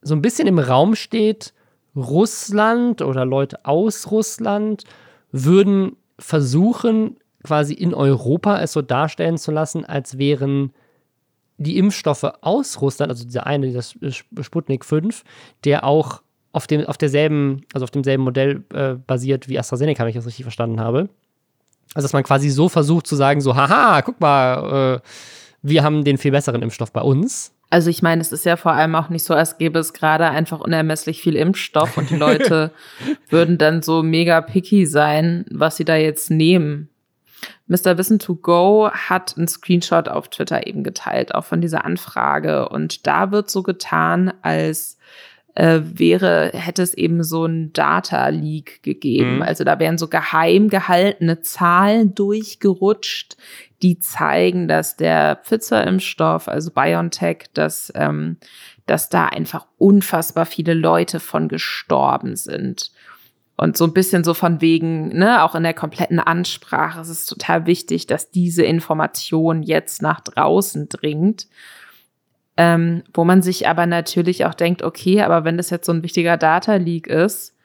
so ein bisschen im Raum steht, Russland oder Leute aus Russland würden versuchen, quasi in Europa es so darstellen zu lassen, als wären die Impfstoffe aus Russland, also dieser eine, das Sputnik 5, der auch auf, dem, auf derselben, also auf demselben Modell äh, basiert wie AstraZeneca, wenn ich das richtig verstanden habe. Also, dass man quasi so versucht zu sagen, so, haha, guck mal, äh, wir haben den viel besseren Impfstoff bei uns. Also ich meine, es ist ja vor allem auch nicht so, als gäbe es gerade einfach unermesslich viel Impfstoff und die Leute würden dann so mega picky sein, was sie da jetzt nehmen. Mr. Wissen to Go hat einen Screenshot auf Twitter eben geteilt, auch von dieser Anfrage. Und da wird so getan, als äh, wäre, hätte es eben so ein Data Leak gegeben. Mhm. Also da wären so geheim gehaltene Zahlen durchgerutscht, die zeigen, dass der Pfizer-Impfstoff, also BioNTech, dass, ähm, dass da einfach unfassbar viele Leute von gestorben sind. Und so ein bisschen so von wegen, ne, auch in der kompletten Ansprache, es ist total wichtig, dass diese Information jetzt nach draußen dringt ähm, wo man sich aber natürlich auch denkt, okay, aber wenn das jetzt so ein wichtiger Data Leak ist,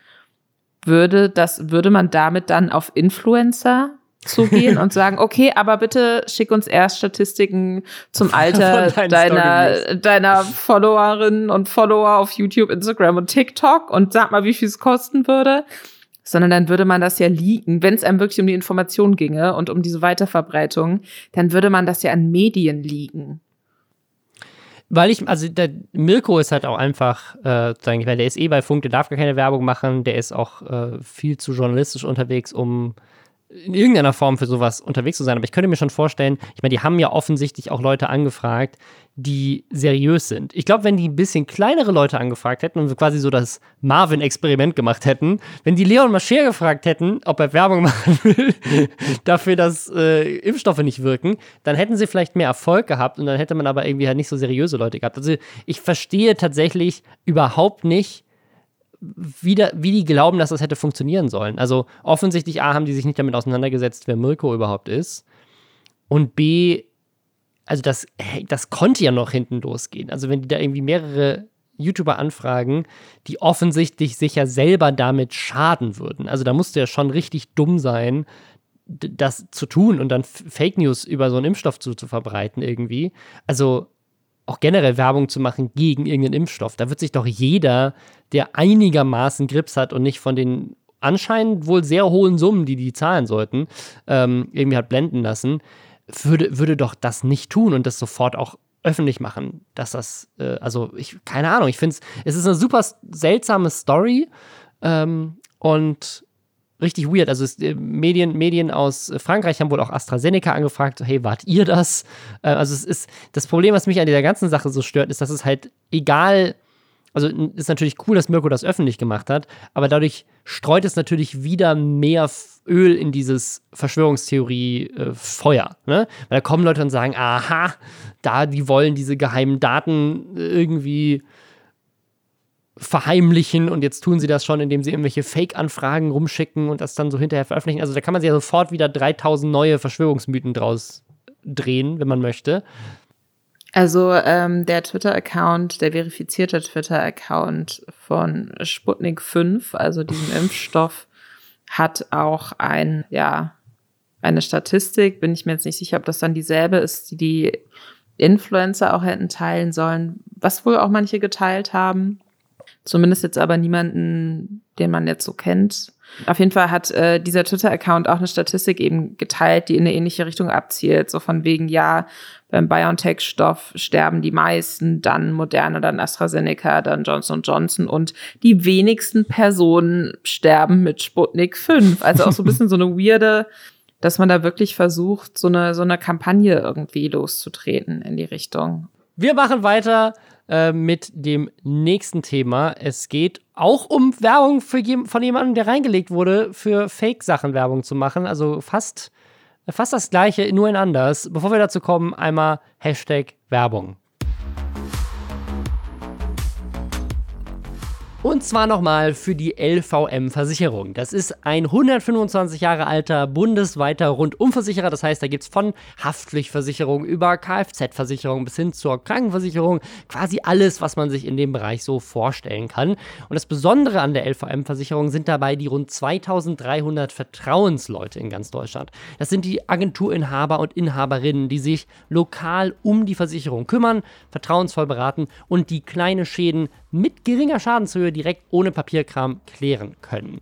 würde das, würde man damit dann auf Influencer zugehen und sagen, okay, aber bitte schick uns erst Statistiken zum Alter deiner, deiner Followerinnen und Follower auf YouTube, Instagram und TikTok und sag mal, wie viel es kosten würde. Sondern dann würde man das ja leaken, wenn es einem wirklich um die Information ginge und um diese Weiterverbreitung, dann würde man das ja an Medien liegen. Weil ich, also der Mirko ist halt auch einfach, äh, weil der ist eh bei Funk, der darf gar keine Werbung machen, der ist auch äh, viel zu journalistisch unterwegs, um in irgendeiner Form für sowas unterwegs zu sein. Aber ich könnte mir schon vorstellen, ich meine, die haben ja offensichtlich auch Leute angefragt, die seriös sind. Ich glaube, wenn die ein bisschen kleinere Leute angefragt hätten und quasi so das Marvin-Experiment gemacht hätten, wenn die Leon Mascher gefragt hätten, ob er Werbung machen will, dafür, dass äh, Impfstoffe nicht wirken, dann hätten sie vielleicht mehr Erfolg gehabt und dann hätte man aber irgendwie halt nicht so seriöse Leute gehabt. Also ich verstehe tatsächlich überhaupt nicht, wie, da, wie die glauben, dass das hätte funktionieren sollen. Also offensichtlich A, haben die sich nicht damit auseinandergesetzt, wer Mirko überhaupt ist. Und B, also das, das konnte ja noch hinten losgehen. Also wenn die da irgendwie mehrere YouTuber anfragen, die offensichtlich sich ja selber damit schaden würden. Also da musst du ja schon richtig dumm sein, das zu tun und dann Fake News über so einen Impfstoff zu, zu verbreiten irgendwie. Also auch generell Werbung zu machen gegen irgendeinen Impfstoff. Da wird sich doch jeder, der einigermaßen Grips hat und nicht von den anscheinend wohl sehr hohen Summen, die die zahlen sollten, ähm, irgendwie hat blenden lassen würde, würde doch das nicht tun und das sofort auch öffentlich machen, dass das, äh, also ich, keine Ahnung, ich finde es, es ist eine super seltsame Story ähm, und richtig weird. Also es, äh, Medien, Medien aus Frankreich haben wohl auch AstraZeneca angefragt, hey, wart ihr das? Äh, also es ist, das Problem, was mich an dieser ganzen Sache so stört, ist, dass es halt egal, also ist natürlich cool, dass Mirko das öffentlich gemacht hat, aber dadurch streut es natürlich wieder mehr Öl in dieses Verschwörungstheorie-Feuer. Äh, ne? Weil da kommen Leute und sagen, aha, da, die wollen diese geheimen Daten irgendwie verheimlichen und jetzt tun sie das schon, indem sie irgendwelche Fake-Anfragen rumschicken und das dann so hinterher veröffentlichen. Also da kann man sich ja sofort wieder 3000 neue Verschwörungsmythen draus drehen, wenn man möchte. Also ähm, der Twitter-Account, der verifizierte Twitter-Account von Sputnik 5, also diesem Impfstoff, hat auch ein, ja, eine Statistik, bin ich mir jetzt nicht sicher, ob das dann dieselbe ist, die die Influencer auch hätten teilen sollen, was wohl auch manche geteilt haben. Zumindest jetzt aber niemanden, den man jetzt so kennt. Auf jeden Fall hat äh, dieser Twitter-Account auch eine Statistik eben geteilt, die in eine ähnliche Richtung abzielt. So von wegen, ja, beim BioNTech-Stoff sterben die meisten, dann Moderne, dann AstraZeneca, dann Johnson Johnson und die wenigsten Personen sterben mit Sputnik 5. Also auch so ein bisschen so eine weirde dass man da wirklich versucht, so eine, so eine Kampagne irgendwie loszutreten in die Richtung. Wir machen weiter äh, mit dem nächsten Thema. Es geht auch um Werbung für je von jemandem, der reingelegt wurde, für Fake-Sachen Werbung zu machen. Also fast, fast das gleiche, nur in anders. Bevor wir dazu kommen, einmal Hashtag Werbung. Und zwar nochmal für die LVM-Versicherung. Das ist ein 125 Jahre alter bundesweiter Rundumversicherer. Das heißt, da gibt es von Haftpflichtversicherung über Kfz-Versicherung bis hin zur Krankenversicherung quasi alles, was man sich in dem Bereich so vorstellen kann. Und das Besondere an der LVM-Versicherung sind dabei die rund 2300 Vertrauensleute in ganz Deutschland. Das sind die Agenturinhaber und Inhaberinnen, die sich lokal um die Versicherung kümmern, vertrauensvoll beraten und die kleine Schäden mit geringer Schadenshöhe direkt ohne Papierkram klären können.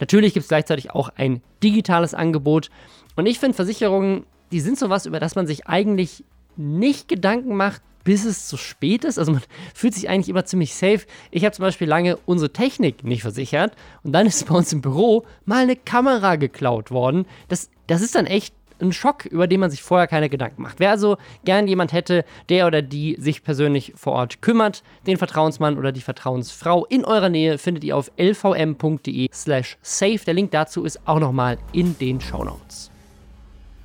Natürlich gibt es gleichzeitig auch ein digitales Angebot. Und ich finde, Versicherungen, die sind sowas, über das man sich eigentlich nicht Gedanken macht, bis es zu spät ist. Also man fühlt sich eigentlich immer ziemlich safe. Ich habe zum Beispiel lange unsere Technik nicht versichert und dann ist bei uns im Büro mal eine Kamera geklaut worden. Das, das ist dann echt ein Schock, über den man sich vorher keine Gedanken macht. Wer also gern jemand hätte, der oder die sich persönlich vor Ort kümmert, den Vertrauensmann oder die Vertrauensfrau in eurer Nähe findet ihr auf lvm.de slash safe. Der Link dazu ist auch nochmal in den Show Notes.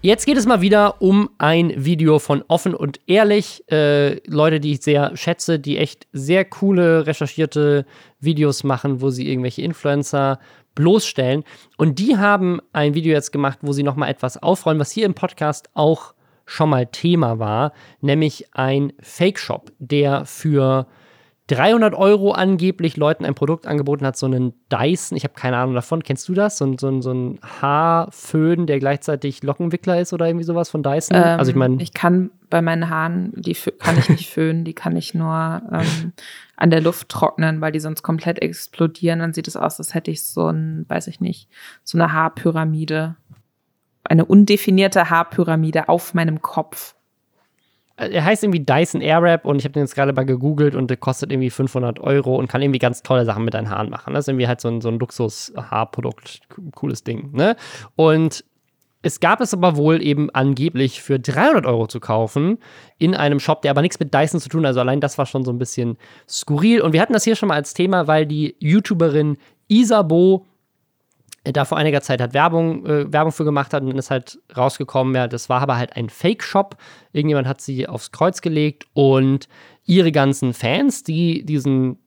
Jetzt geht es mal wieder um ein Video von Offen und Ehrlich. Äh, Leute, die ich sehr schätze, die echt sehr coole, recherchierte Videos machen, wo sie irgendwelche Influencer bloßstellen. Und die haben ein Video jetzt gemacht, wo sie nochmal etwas aufrollen, was hier im Podcast auch schon mal Thema war, nämlich ein Fake-Shop, der für 300 Euro angeblich Leuten ein Produkt angeboten hat, so einen Dyson, ich habe keine Ahnung davon, kennst du das? So, so, so ein Haarföhn, der gleichzeitig Lockenwickler ist oder irgendwie sowas von Dyson? Ähm, also ich meine. Ich kann bei meinen Haaren, die kann ich nicht föhnen, die kann ich nur ähm, an der Luft trocknen, weil die sonst komplett explodieren. Dann sieht es aus, als hätte ich so ein, weiß ich nicht, so eine Haarpyramide. Eine undefinierte Haarpyramide auf meinem Kopf. Äh, er heißt irgendwie Dyson Airwrap und ich habe den jetzt gerade mal gegoogelt und der kostet irgendwie 500 Euro und kann irgendwie ganz tolle Sachen mit deinen Haaren machen. Das ist irgendwie halt so ein, so ein Luxus-Haarprodukt, cooles Ding. Ne? Und es gab es aber wohl eben angeblich für 300 Euro zu kaufen in einem Shop, der aber nichts mit Dyson zu tun hat. Also allein das war schon so ein bisschen skurril. Und wir hatten das hier schon mal als Thema, weil die YouTuberin Isabo da vor einiger Zeit hat Werbung, äh, Werbung für gemacht hat und dann ist halt rausgekommen, ja, das war aber halt ein Fake-Shop. Irgendjemand hat sie aufs Kreuz gelegt und ihre ganzen Fans, die diesen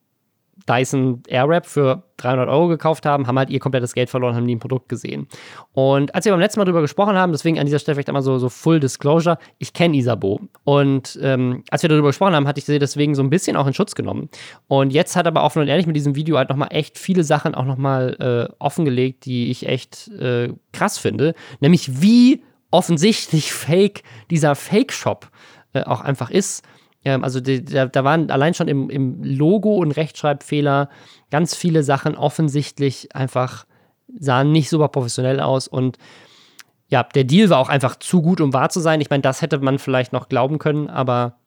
Dyson Airwrap für 300 Euro gekauft haben, haben halt ihr komplettes Geld verloren, haben nie ein Produkt gesehen. Und als wir beim letzten Mal darüber gesprochen haben, deswegen an dieser Stelle vielleicht einmal so, so Full Disclosure, ich kenne Isabo. Und ähm, als wir darüber gesprochen haben, hatte ich sie deswegen so ein bisschen auch in Schutz genommen. Und jetzt hat aber offen und ehrlich mit diesem Video halt nochmal echt viele Sachen auch nochmal äh, offengelegt, die ich echt äh, krass finde. Nämlich wie offensichtlich fake dieser Fake-Shop äh, auch einfach ist. Ähm, also die, da, da, waren allein schon im, im Logo und Rechtschreibfehler ganz viele Sachen offensichtlich einfach sahen nicht super professionell aus und ja, der Deal war auch einfach zu gut, um wahr zu sein. Ich meine, das hätte man vielleicht noch glauben können, aber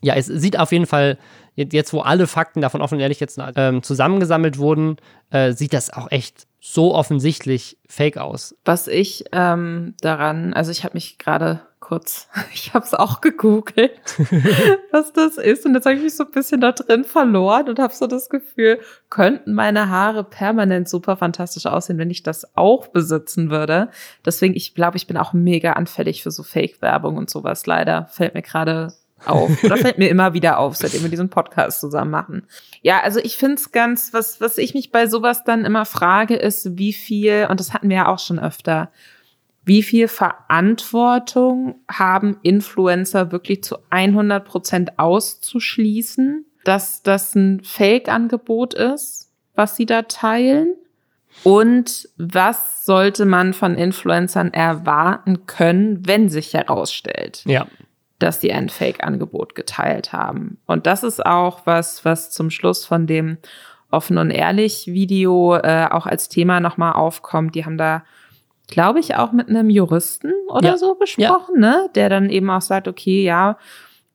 ja, es sieht auf jeden Fall, jetzt wo alle Fakten davon offen und ehrlich jetzt ähm, zusammengesammelt wurden, äh, sieht das auch echt so offensichtlich fake aus. Was ich ähm, daran, also ich habe mich gerade kurz, ich habe es auch gegoogelt, was das ist. Und jetzt habe ich mich so ein bisschen da drin verloren und habe so das Gefühl, könnten meine Haare permanent super fantastisch aussehen, wenn ich das auch besitzen würde. Deswegen, ich glaube, ich bin auch mega anfällig für so Fake-Werbung und sowas. Leider fällt mir gerade auf. Oder fällt mir immer wieder auf, seitdem wir diesen Podcast zusammen machen. Ja, also ich finde es ganz, was, was ich mich bei sowas dann immer frage, ist, wie viel, und das hatten wir ja auch schon öfter, wie viel Verantwortung haben Influencer wirklich zu 100 Prozent auszuschließen, dass das ein Fake-Angebot ist, was sie da teilen? Und was sollte man von Influencern erwarten können, wenn sich herausstellt, ja. dass sie ein Fake-Angebot geteilt haben? Und das ist auch was, was zum Schluss von dem offen und ehrlich Video äh, auch als Thema nochmal aufkommt. Die haben da glaube ich, auch mit einem Juristen oder ja. so besprochen, ja. ne? Der dann eben auch sagt, okay, ja,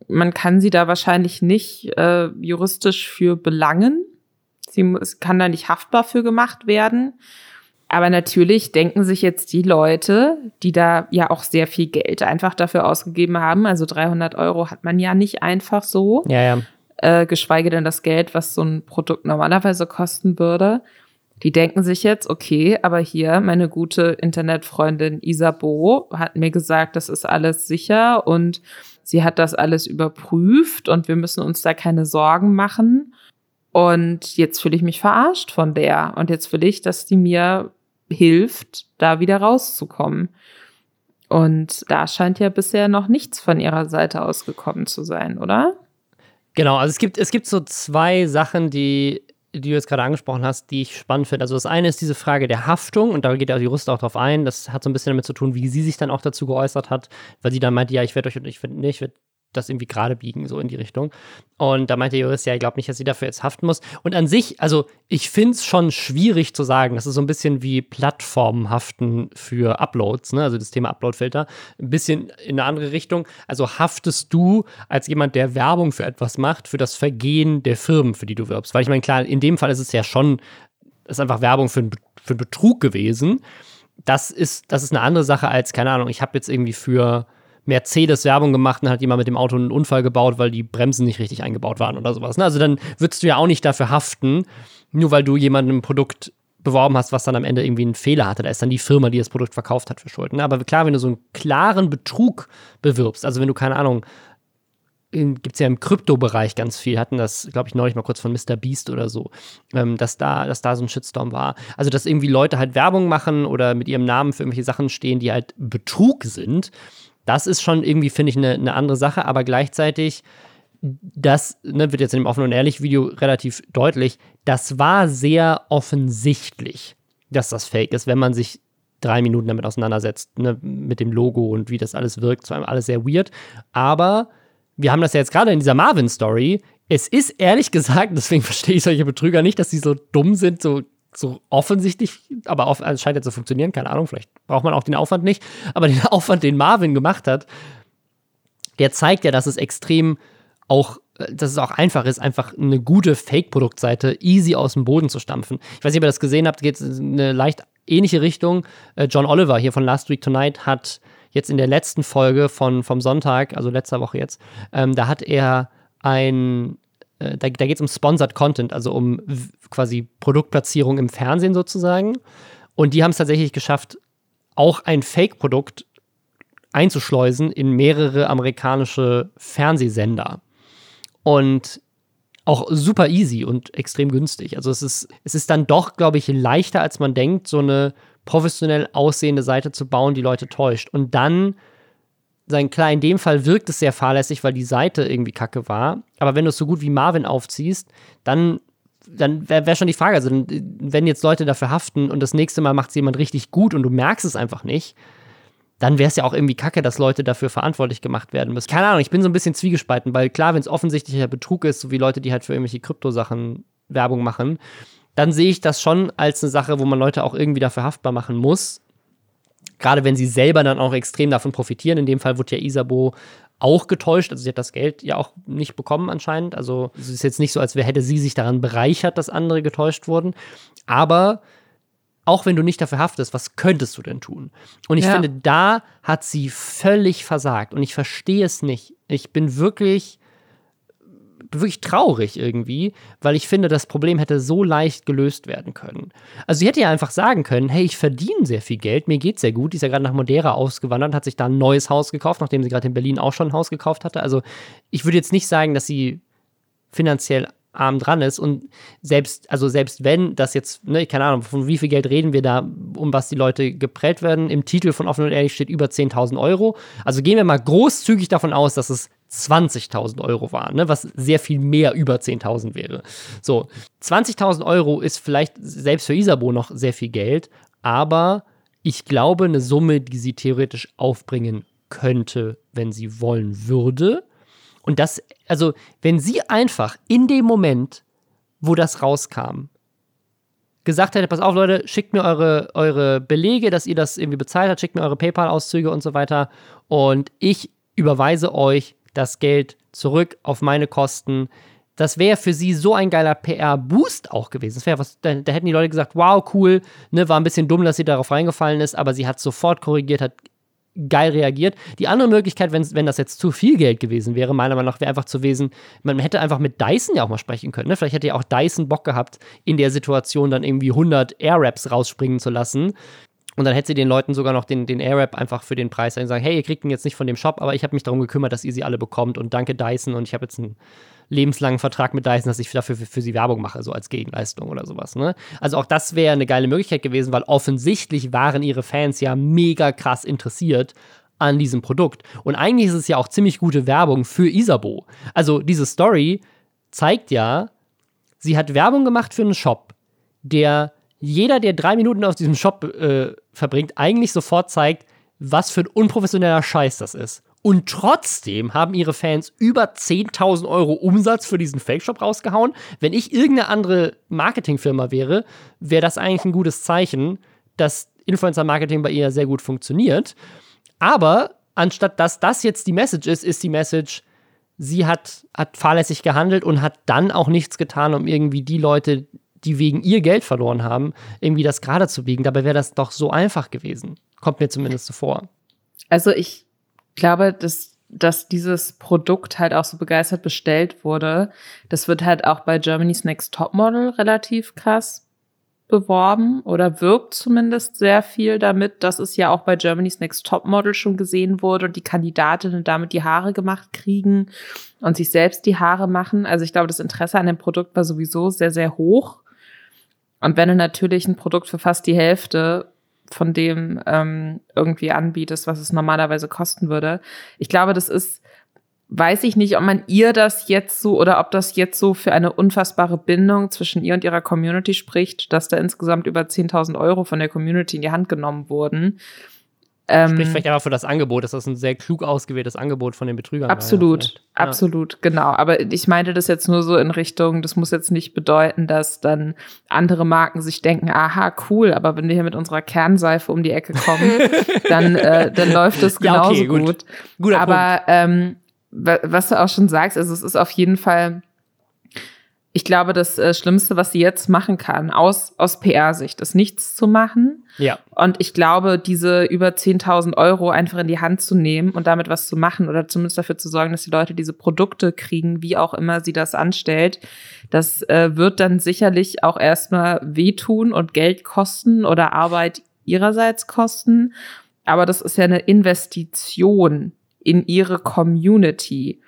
man kann sie da wahrscheinlich nicht äh, juristisch für belangen. Sie muss, kann da nicht haftbar für gemacht werden. Aber natürlich denken sich jetzt die Leute, die da ja auch sehr viel Geld einfach dafür ausgegeben haben, also 300 Euro hat man ja nicht einfach so, Ja, ja. äh, geschweige denn das Geld, was so ein Produkt normalerweise kosten würde. Die denken sich jetzt, okay, aber hier meine gute Internetfreundin Isabo hat mir gesagt, das ist alles sicher und sie hat das alles überprüft und wir müssen uns da keine Sorgen machen. Und jetzt fühle ich mich verarscht von der. Und jetzt will ich, dass die mir hilft, da wieder rauszukommen. Und da scheint ja bisher noch nichts von ihrer Seite ausgekommen zu sein, oder? Genau, also es gibt, es gibt so zwei Sachen, die, die du jetzt gerade angesprochen hast, die ich spannend finde. Also das eine ist diese Frage der Haftung und da geht ja die Rust auch drauf ein. Das hat so ein bisschen damit zu tun, wie sie sich dann auch dazu geäußert hat, weil sie dann meinte, ja, ich werde euch, ich werde, nee, ich werde das irgendwie gerade biegen, so in die Richtung. Und da meinte der Jurist, ja, ich glaube nicht, dass sie dafür jetzt haften muss. Und an sich, also ich finde es schon schwierig zu sagen, das ist so ein bisschen wie Plattformen haften für Uploads, ne? also das Thema Uploadfilter, ein bisschen in eine andere Richtung. Also haftest du als jemand, der Werbung für etwas macht, für das Vergehen der Firmen, für die du wirbst. Weil ich meine, klar, in dem Fall ist es ja schon, ist einfach Werbung für, für einen Betrug gewesen. Das ist, das ist eine andere Sache als, keine Ahnung, ich habe jetzt irgendwie für Mercedes Werbung gemacht und hat jemand mit dem Auto einen Unfall gebaut, weil die Bremsen nicht richtig eingebaut waren oder sowas. ne? Also dann würdest du ja auch nicht dafür haften, nur weil du jemandem ein Produkt beworben hast, was dann am Ende irgendwie einen Fehler hatte. Da ist dann die Firma, die das Produkt verkauft hat, für Schulden. Aber klar, wenn du so einen klaren Betrug bewirbst, also wenn du, keine Ahnung, gibt es ja im Kryptobereich ganz viel, hatten das, glaube ich, neulich mal kurz von Mr. Beast oder so, ähm, dass, da, dass da so ein Shitstorm war. Also, dass irgendwie Leute halt Werbung machen oder mit ihrem Namen für irgendwelche Sachen stehen, die halt Betrug sind. Das ist schon irgendwie, finde ich, eine eine andere Sache, aber gleichzeitig, das ne, wird jetzt in dem Offen und Ehrlich Video relativ deutlich, das war sehr offensichtlich, dass das Fake ist, wenn man sich drei Minuten damit auseinandersetzt, ne, mit dem Logo und wie das alles wirkt. Zwar alles sehr weird, aber wir haben das ja jetzt gerade in dieser Marvin-Story. Es ist ehrlich gesagt, deswegen verstehe ich solche Betrüger nicht, dass sie so dumm sind, so, so offensichtlich, aber off, also scheint ja zu funktionieren, keine Ahnung, vielleicht braucht man auch den Aufwand nicht, aber den Aufwand, den Marvin gemacht hat, der zeigt ja, dass es extrem auch, äh, dass es auch einfach ist, einfach eine gute Fake-Produktseite easy aus dem Boden zu stampfen. Ich weiß nicht, ob ihr das gesehen habt, geht es in eine leicht ähnliche Richtung. Äh, John Oliver hier von Last Week Tonight hat jetzt in der letzten Folge von, vom Sonntag, also letzter Woche jetzt, ähm, da hat er ein, äh, da, da geht es um Sponsored Content, also um quasi Produktplatzierung im Fernsehen sozusagen. Und die haben es tatsächlich geschafft, auch ein Fake-Produkt einzuschleusen in mehrere amerikanische Fernsehsender. Und auch super easy und extrem günstig. Also es ist, es ist dann doch, glaube ich, leichter, als man denkt, so eine professionell aussehende Seite zu bauen, die Leute täuscht. Und dann, sein klar, in dem Fall wirkt es sehr fahrlässig, weil die Seite irgendwie kacke war. Aber wenn du es so gut wie Marvin aufziehst, dann, dann wäre wär schon die Frage, also wenn jetzt Leute dafür haften und das nächste Mal macht es jemand richtig gut und du merkst es einfach nicht, dann wäre es ja auch irgendwie kacke, dass Leute dafür verantwortlich gemacht werden müssen. Keine Ahnung, ich bin so ein bisschen zwiegespalten, weil klar, wenn es offensichtlicher Betrug ist, so wie Leute, die halt für irgendwelche Kryptosachen Werbung machen, dann sehe ich das schon als eine Sache, wo man Leute auch irgendwie dafür haftbar machen muss. Gerade wenn sie selber dann auch extrem davon profitieren. In dem Fall wurde ja Isabo auch getäuscht. Also sie hat das Geld ja auch nicht bekommen anscheinend. Also es ist jetzt nicht so, als wäre hätte sie sich daran bereichert, dass andere getäuscht wurden. Aber auch wenn du nicht dafür haftest, was könntest du denn tun? Und ich Ja. finde, da hat sie völlig versagt. Und ich verstehe es nicht. Ich bin wirklich, wirklich traurig irgendwie, weil ich finde, das Problem hätte so leicht gelöst werden können. Also sie hätte ja einfach sagen können, hey, ich verdiene sehr viel Geld, mir geht's sehr gut. Die ist ja gerade nach Modera ausgewandert, hat sich da ein neues Haus gekauft, nachdem sie gerade in Berlin auch schon ein Haus gekauft hatte. Also ich würde jetzt nicht sagen, dass sie finanziell arm dran ist und selbst, also selbst wenn das jetzt, ne, keine Ahnung, von wie viel Geld reden wir da, um was die Leute geprellt werden, im Titel von Offen und Ehrlich steht über 10.000 Euro. Also gehen wir mal großzügig davon aus, dass es 20.000 Euro waren, ne, was sehr viel mehr über 10.000 wäre. So, 20.000 Euro ist vielleicht selbst für Isabo noch sehr viel Geld, aber ich glaube, eine Summe, die sie theoretisch aufbringen könnte, wenn sie wollen würde. Und das, also, wenn sie einfach in dem Moment, wo das rauskam, gesagt hätte, pass auf, Leute, schickt mir eure, eure Belege, dass ihr das irgendwie bezahlt habt, schickt mir eure PayPal-Auszüge und so weiter und ich überweise euch das Geld zurück auf meine Kosten. das wäre für sie so ein geiler PR-Boost auch gewesen. Das was, da, da, hätten die Leute gesagt, wow, cool, ne, war ein bisschen dumm, dass sie darauf reingefallen ist, aber sie hat sofort korrigiert, hat geil reagiert. Die andere Möglichkeit, wenn, das jetzt zu viel Geld gewesen wäre, meiner Meinung nach, wäre einfach zu gewesen, man hätte einfach mit Dyson ja auch mal sprechen können. Ne? Vielleicht hätte ja auch Dyson Bock gehabt, in der Situation dann irgendwie 100 Air-Raps rausspringen zu lassen. Und dann hätte sie den Leuten sogar noch den, den Airwrap einfach für den Preis sagen, hey, ihr kriegt ihn jetzt nicht von dem Shop, aber ich habe mich darum gekümmert, dass ihr sie alle bekommt und danke Dyson und ich habe jetzt einen lebenslangen Vertrag mit Dyson, dass ich dafür für, für sie Werbung mache, so als Gegenleistung oder sowas. Ne? Also auch das wäre eine geile Möglichkeit gewesen, weil offensichtlich waren ihre Fans ja mega krass interessiert an diesem Produkt. Und eigentlich ist es ja auch ziemlich gute Werbung für Isabo. Also diese Story zeigt ja, sie hat Werbung gemacht für einen Shop, der jeder, der drei Minuten aus diesem Shop äh, verbringt, eigentlich sofort zeigt, was für ein unprofessioneller Scheiß das ist. Und trotzdem haben ihre Fans über 10.000 Euro Umsatz für diesen Fake-Shop rausgehauen. Wenn ich irgendeine andere Marketingfirma wäre, wäre das eigentlich ein gutes Zeichen, dass Influencer-Marketing bei ihr sehr gut funktioniert. Aber anstatt dass das jetzt die Message ist, ist die Message, sie hat, hat fahrlässig gehandelt und hat dann auch nichts getan, um irgendwie die Leute, die wegen ihr Geld verloren haben, irgendwie das gerade zu biegen. Dabei wäre das doch so einfach gewesen. Kommt mir zumindest so vor. Also ich glaube, dass, dass dieses Produkt halt auch so begeistert bestellt wurde. Das wird halt auch bei Germany's Next Topmodel relativ krass beworben oder wirkt zumindest sehr viel damit, dass es ja auch bei Germany's Next Topmodel schon gesehen wurde und die Kandidatinnen damit die Haare gemacht kriegen und sich selbst die Haare machen. Also ich glaube, das Interesse an dem Produkt war sowieso sehr, sehr hoch. Und wenn du natürlich ein Produkt für fast die Hälfte von dem ähm, irgendwie anbietest, was es normalerweise kosten würde, ich glaube, das ist, weiß ich nicht, ob man ihr das jetzt so oder ob das jetzt so für eine unfassbare Bindung zwischen ihr und ihrer Community spricht, dass da insgesamt über 10.000 Euro von der Community in die Hand genommen wurden. Ähm, Spricht vielleicht einfach für das Angebot, dass das ein sehr klug ausgewähltes Angebot von den Betrügern Absolut, ja, absolut, genau. Aber ich meinte das jetzt nur so in Richtung, das muss jetzt nicht bedeuten, dass dann andere Marken sich denken, aha, cool, aber wenn wir hier mit unserer Kernseife um die Ecke kommen, dann, äh, dann läuft das genauso ja, okay, gut. gut. Guter aber ähm, was du auch schon sagst, also es ist auf jeden Fall ich glaube, das äh, Schlimmste, was sie jetzt machen kann, aus, aus PR-Sicht, ist nichts zu machen. Ja. Und ich glaube, diese über 10.000 Euro einfach in die Hand zu nehmen und damit was zu machen oder zumindest dafür zu sorgen, dass die Leute diese Produkte kriegen, wie auch immer sie das anstellt, das äh, wird dann sicherlich auch erstmal wehtun und Geld kosten oder Arbeit ihrerseits kosten. Aber das ist ja eine Investition in ihre Community.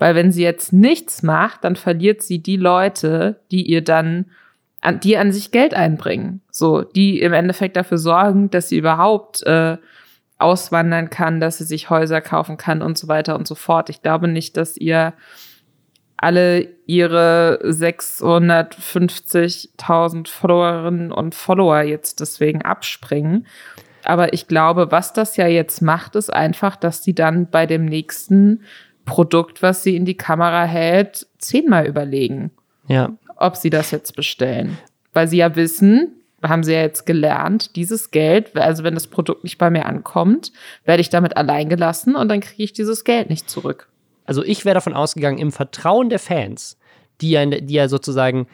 Weil wenn sie jetzt nichts macht, dann verliert sie die Leute, die ihr dann, an, die an sich Geld einbringen. So, die im Endeffekt dafür sorgen, dass sie überhaupt äh, auswandern kann, dass sie sich Häuser kaufen kann und so weiter und so fort. Ich glaube nicht, dass ihr alle ihre 650.000 Followerinnen und Follower jetzt deswegen abspringen. Aber ich glaube, was das ja jetzt macht, ist einfach, dass sie dann bei dem nächsten Produkt, was sie in die Kamera hält, zehnmal überlegen, ja. ob sie das jetzt bestellen. Weil sie ja wissen, haben sie ja jetzt gelernt, dieses Geld, also wenn das Produkt nicht bei mir ankommt, werde ich damit allein gelassen und dann kriege ich dieses Geld nicht zurück. Also ich wäre davon ausgegangen, im Vertrauen der Fans, die ja, die ja sozusagen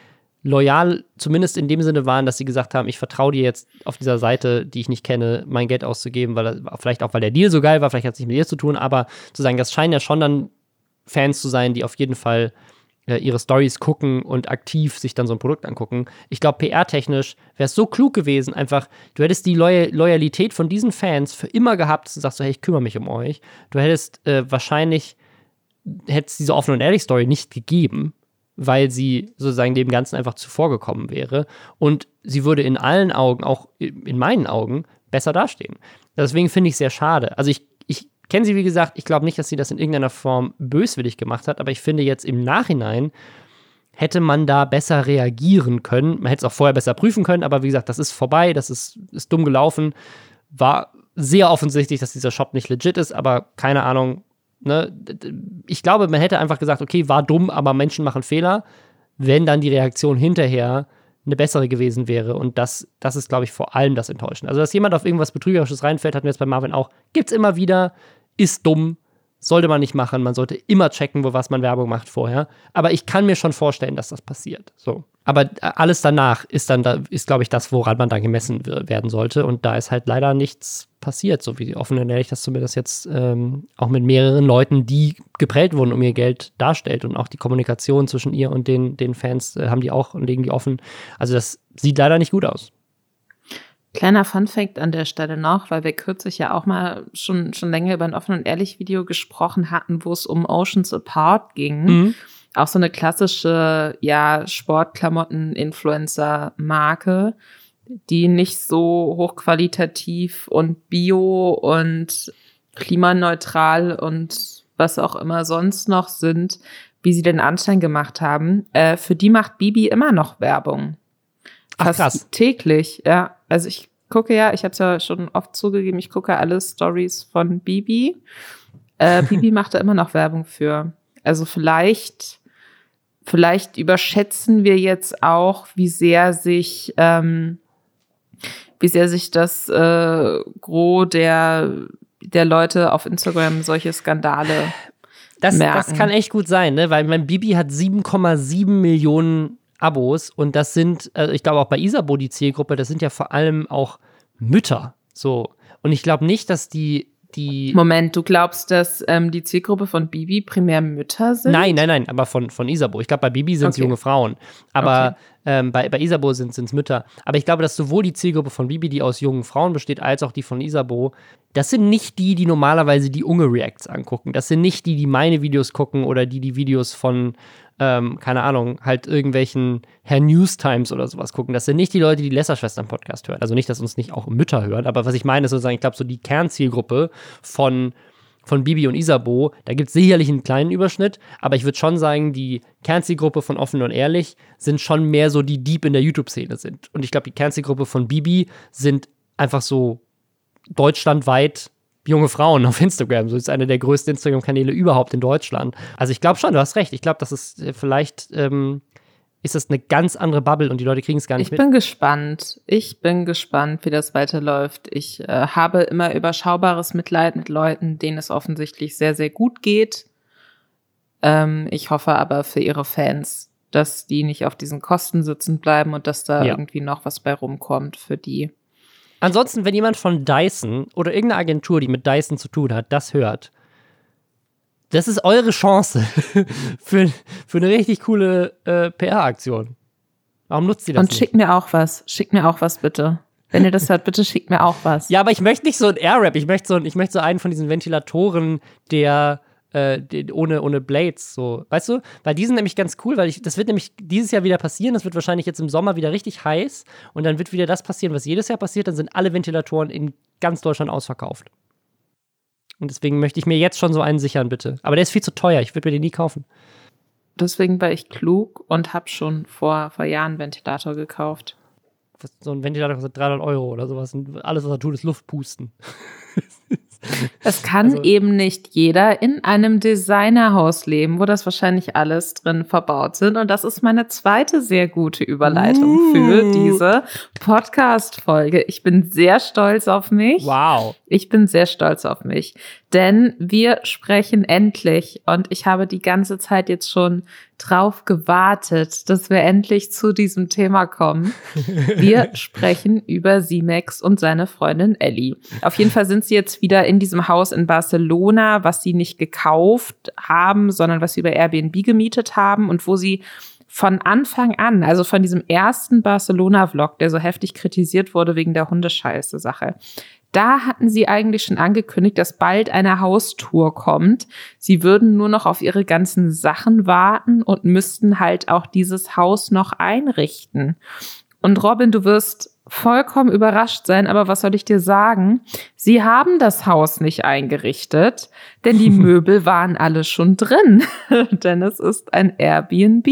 loyal zumindest in dem Sinne waren, dass sie gesagt haben, ich vertraue dir jetzt auf dieser Seite, die ich nicht kenne, mein Geld auszugeben, weil vielleicht auch, weil der Deal so geil war, vielleicht hat es nicht mit dir zu tun, aber zu sagen, das scheinen ja schon dann Fans zu sein, die auf jeden Fall äh, ihre Stories gucken und aktiv sich dann so ein Produkt angucken. Ich glaube, PR-technisch wäre es so klug gewesen, einfach, du hättest die Loy Loyalität von diesen Fans für immer gehabt und sagst so, hey, ich kümmere mich um euch. Du hättest äh, wahrscheinlich, hättest diese offene und ehrliche Story nicht gegeben, weil sie sozusagen dem Ganzen einfach zuvorgekommen wäre. Und sie würde in allen Augen, auch in meinen Augen, besser dastehen. Deswegen finde ich es sehr schade. Also ich, ich kenne sie, wie gesagt, ich glaube nicht, dass sie das in irgendeiner Form böswillig gemacht hat, aber ich finde jetzt im Nachhinein hätte man da besser reagieren können. Man hätte es auch vorher besser prüfen können, aber wie gesagt, das ist vorbei, das ist, ist dumm gelaufen. War sehr offensichtlich, dass dieser Shop nicht legit ist, aber keine Ahnung, Ne? Ich glaube, man hätte einfach gesagt, okay, war dumm, aber Menschen machen Fehler, wenn dann die Reaktion hinterher eine bessere gewesen wäre. Und das, das ist, glaube ich, vor allem das Enttäuschende. Also, dass jemand auf irgendwas Betrügerisches reinfällt, hatten wir jetzt bei Marvin auch. Gibt es immer wieder, ist dumm, sollte man nicht machen. Man sollte immer checken, wo was man Werbung macht vorher. Aber ich kann mir schon vorstellen, dass das passiert. So. Aber äh, alles danach ist dann, da ist, glaube ich, das, woran man dann gemessen werden sollte. Und da ist halt leider nichts passiert, so wie offen und ehrlich das zumindest jetzt ähm, auch mit mehreren Leuten, die geprellt wurden, um ihr Geld darstellt. Und auch die Kommunikation zwischen ihr und den, den Fans äh, haben die auch und legen die offen. Also das sieht leider nicht gut aus. Kleiner Funfact an der Stelle noch, weil wir kürzlich ja auch mal schon, schon länger über ein offen und ehrlich Video gesprochen hatten, wo es um Oceans Apart ging. Mhm. Auch so eine klassische, ja, Sportklamotten-Influencer-Marke, die nicht so hochqualitativ und bio und klimaneutral und was auch immer sonst noch sind, wie sie den Anschein gemacht haben. Äh, für die macht Bibi immer noch Werbung. Ach, krass. täglich, ja. Also ich gucke ja, ich habe es ja schon oft zugegeben, ich gucke alle Stories von Bibi. Äh, Bibi macht da immer noch Werbung für. Also vielleicht, vielleicht überschätzen wir jetzt auch, wie sehr sich, ähm, wie sehr sich das äh, Gros der, der Leute auf Instagram solche Skandale das, merken. das kann echt gut sein, ne? Weil mein Bibi hat 7,7 Millionen Abos und das sind, also ich glaube auch bei Isabo die Zielgruppe, das sind ja vor allem auch Mütter. So. Und ich glaube nicht, dass die die. Moment, du glaubst, dass ähm, die Zielgruppe von Bibi primär Mütter sind? Nein, nein, nein, aber von, von Isabo. Ich glaube, bei Bibi sind es okay. junge Frauen. Aber okay. ähm, bei, bei Isabo sind es Mütter. Aber ich glaube, dass sowohl die Zielgruppe von Bibi, die aus jungen Frauen besteht, als auch die von Isabo, das sind nicht die, die normalerweise die Unge Reacts angucken. Das sind nicht die, die meine Videos gucken oder die die Videos von ähm, keine Ahnung, halt irgendwelchen Herr News Times oder sowas gucken. Das sind nicht die Leute, die Lesserschwestern-Podcast hören. Also nicht, dass uns nicht auch Mütter hören, aber was ich meine, ist sozusagen, ich glaube, so die Kernzielgruppe von, von Bibi und Isabo, da gibt es sicherlich einen kleinen Überschnitt, aber ich würde schon sagen, die Kernzielgruppe von Offen und Ehrlich sind schon mehr so, die deep in der YouTube-Szene sind. Und ich glaube, die Kernzielgruppe von Bibi sind einfach so deutschlandweit junge Frauen auf Instagram. So ist einer der größten Instagram-Kanäle überhaupt in Deutschland. Also ich glaube schon, du hast recht. Ich glaube, das ist äh, vielleicht ähm, ist das eine ganz andere Bubble und die Leute kriegen es gar nicht ich mit. Ich bin gespannt. Ich bin gespannt, wie das weiterläuft. Ich äh, habe immer überschaubares Mitleid mit Leuten, denen es offensichtlich sehr, sehr gut geht. Ähm, ich hoffe aber für ihre Fans, dass die nicht auf diesen Kosten sitzen bleiben und dass da ja. irgendwie noch was bei rumkommt für die. Ansonsten, wenn jemand von Dyson oder irgendeine Agentur, die mit Dyson zu tun hat, das hört, das ist eure Chance für, für eine richtig coole äh, PR-Aktion. Warum nutzt ihr das? Und schickt mir auch was. Schickt mir auch was, bitte. Wenn ihr das hört, bitte schickt mir auch was. Ja, aber ich möchte nicht so ein Airwrap. Ich möchte so, ich möchte so einen von diesen Ventilatoren, der äh, ohne, ohne Blades, so, weißt du? Weil die sind nämlich ganz cool, weil ich, das wird nämlich dieses Jahr wieder passieren. Das wird wahrscheinlich jetzt im Sommer wieder richtig heiß und dann wird wieder das passieren, was jedes Jahr passiert. Dann sind alle Ventilatoren in ganz Deutschland ausverkauft. Und deswegen möchte ich mir jetzt schon so einen sichern, bitte. Aber der ist viel zu teuer. Ich würde mir den nie kaufen. Deswegen war ich klug und habe schon vor, vor Jahren einen Ventilator gekauft. So ein Ventilator kostet 300 Euro oder sowas. Und alles, was er tut, ist Luft pusten. Es kann also, eben nicht jeder in einem Designerhaus leben, wo das wahrscheinlich alles drin verbaut sind. Und das ist meine zweite sehr gute Überleitung uh. für diese Podcast-Folge. Ich bin sehr stolz auf mich. Wow. Ich bin sehr stolz auf mich. Denn wir sprechen endlich und ich habe die ganze Zeit jetzt schon drauf gewartet, dass wir endlich zu diesem Thema kommen. Wir sprechen über Simex und seine Freundin Ellie. Auf jeden Fall sind sie jetzt wieder in diesem Haus in Barcelona, was sie nicht gekauft haben, sondern was sie über Airbnb gemietet haben und wo sie von Anfang an, also von diesem ersten Barcelona-Vlog, der so heftig kritisiert wurde wegen der Hundescheiße-Sache, da hatten sie eigentlich schon angekündigt, dass bald eine Haustour kommt. Sie würden nur noch auf ihre ganzen Sachen warten und müssten halt auch dieses Haus noch einrichten. Und Robin, du wirst vollkommen überrascht sein, aber was soll ich dir sagen? Sie haben das Haus nicht eingerichtet, denn die Möbel waren alle schon drin, denn es ist ein Airbnb.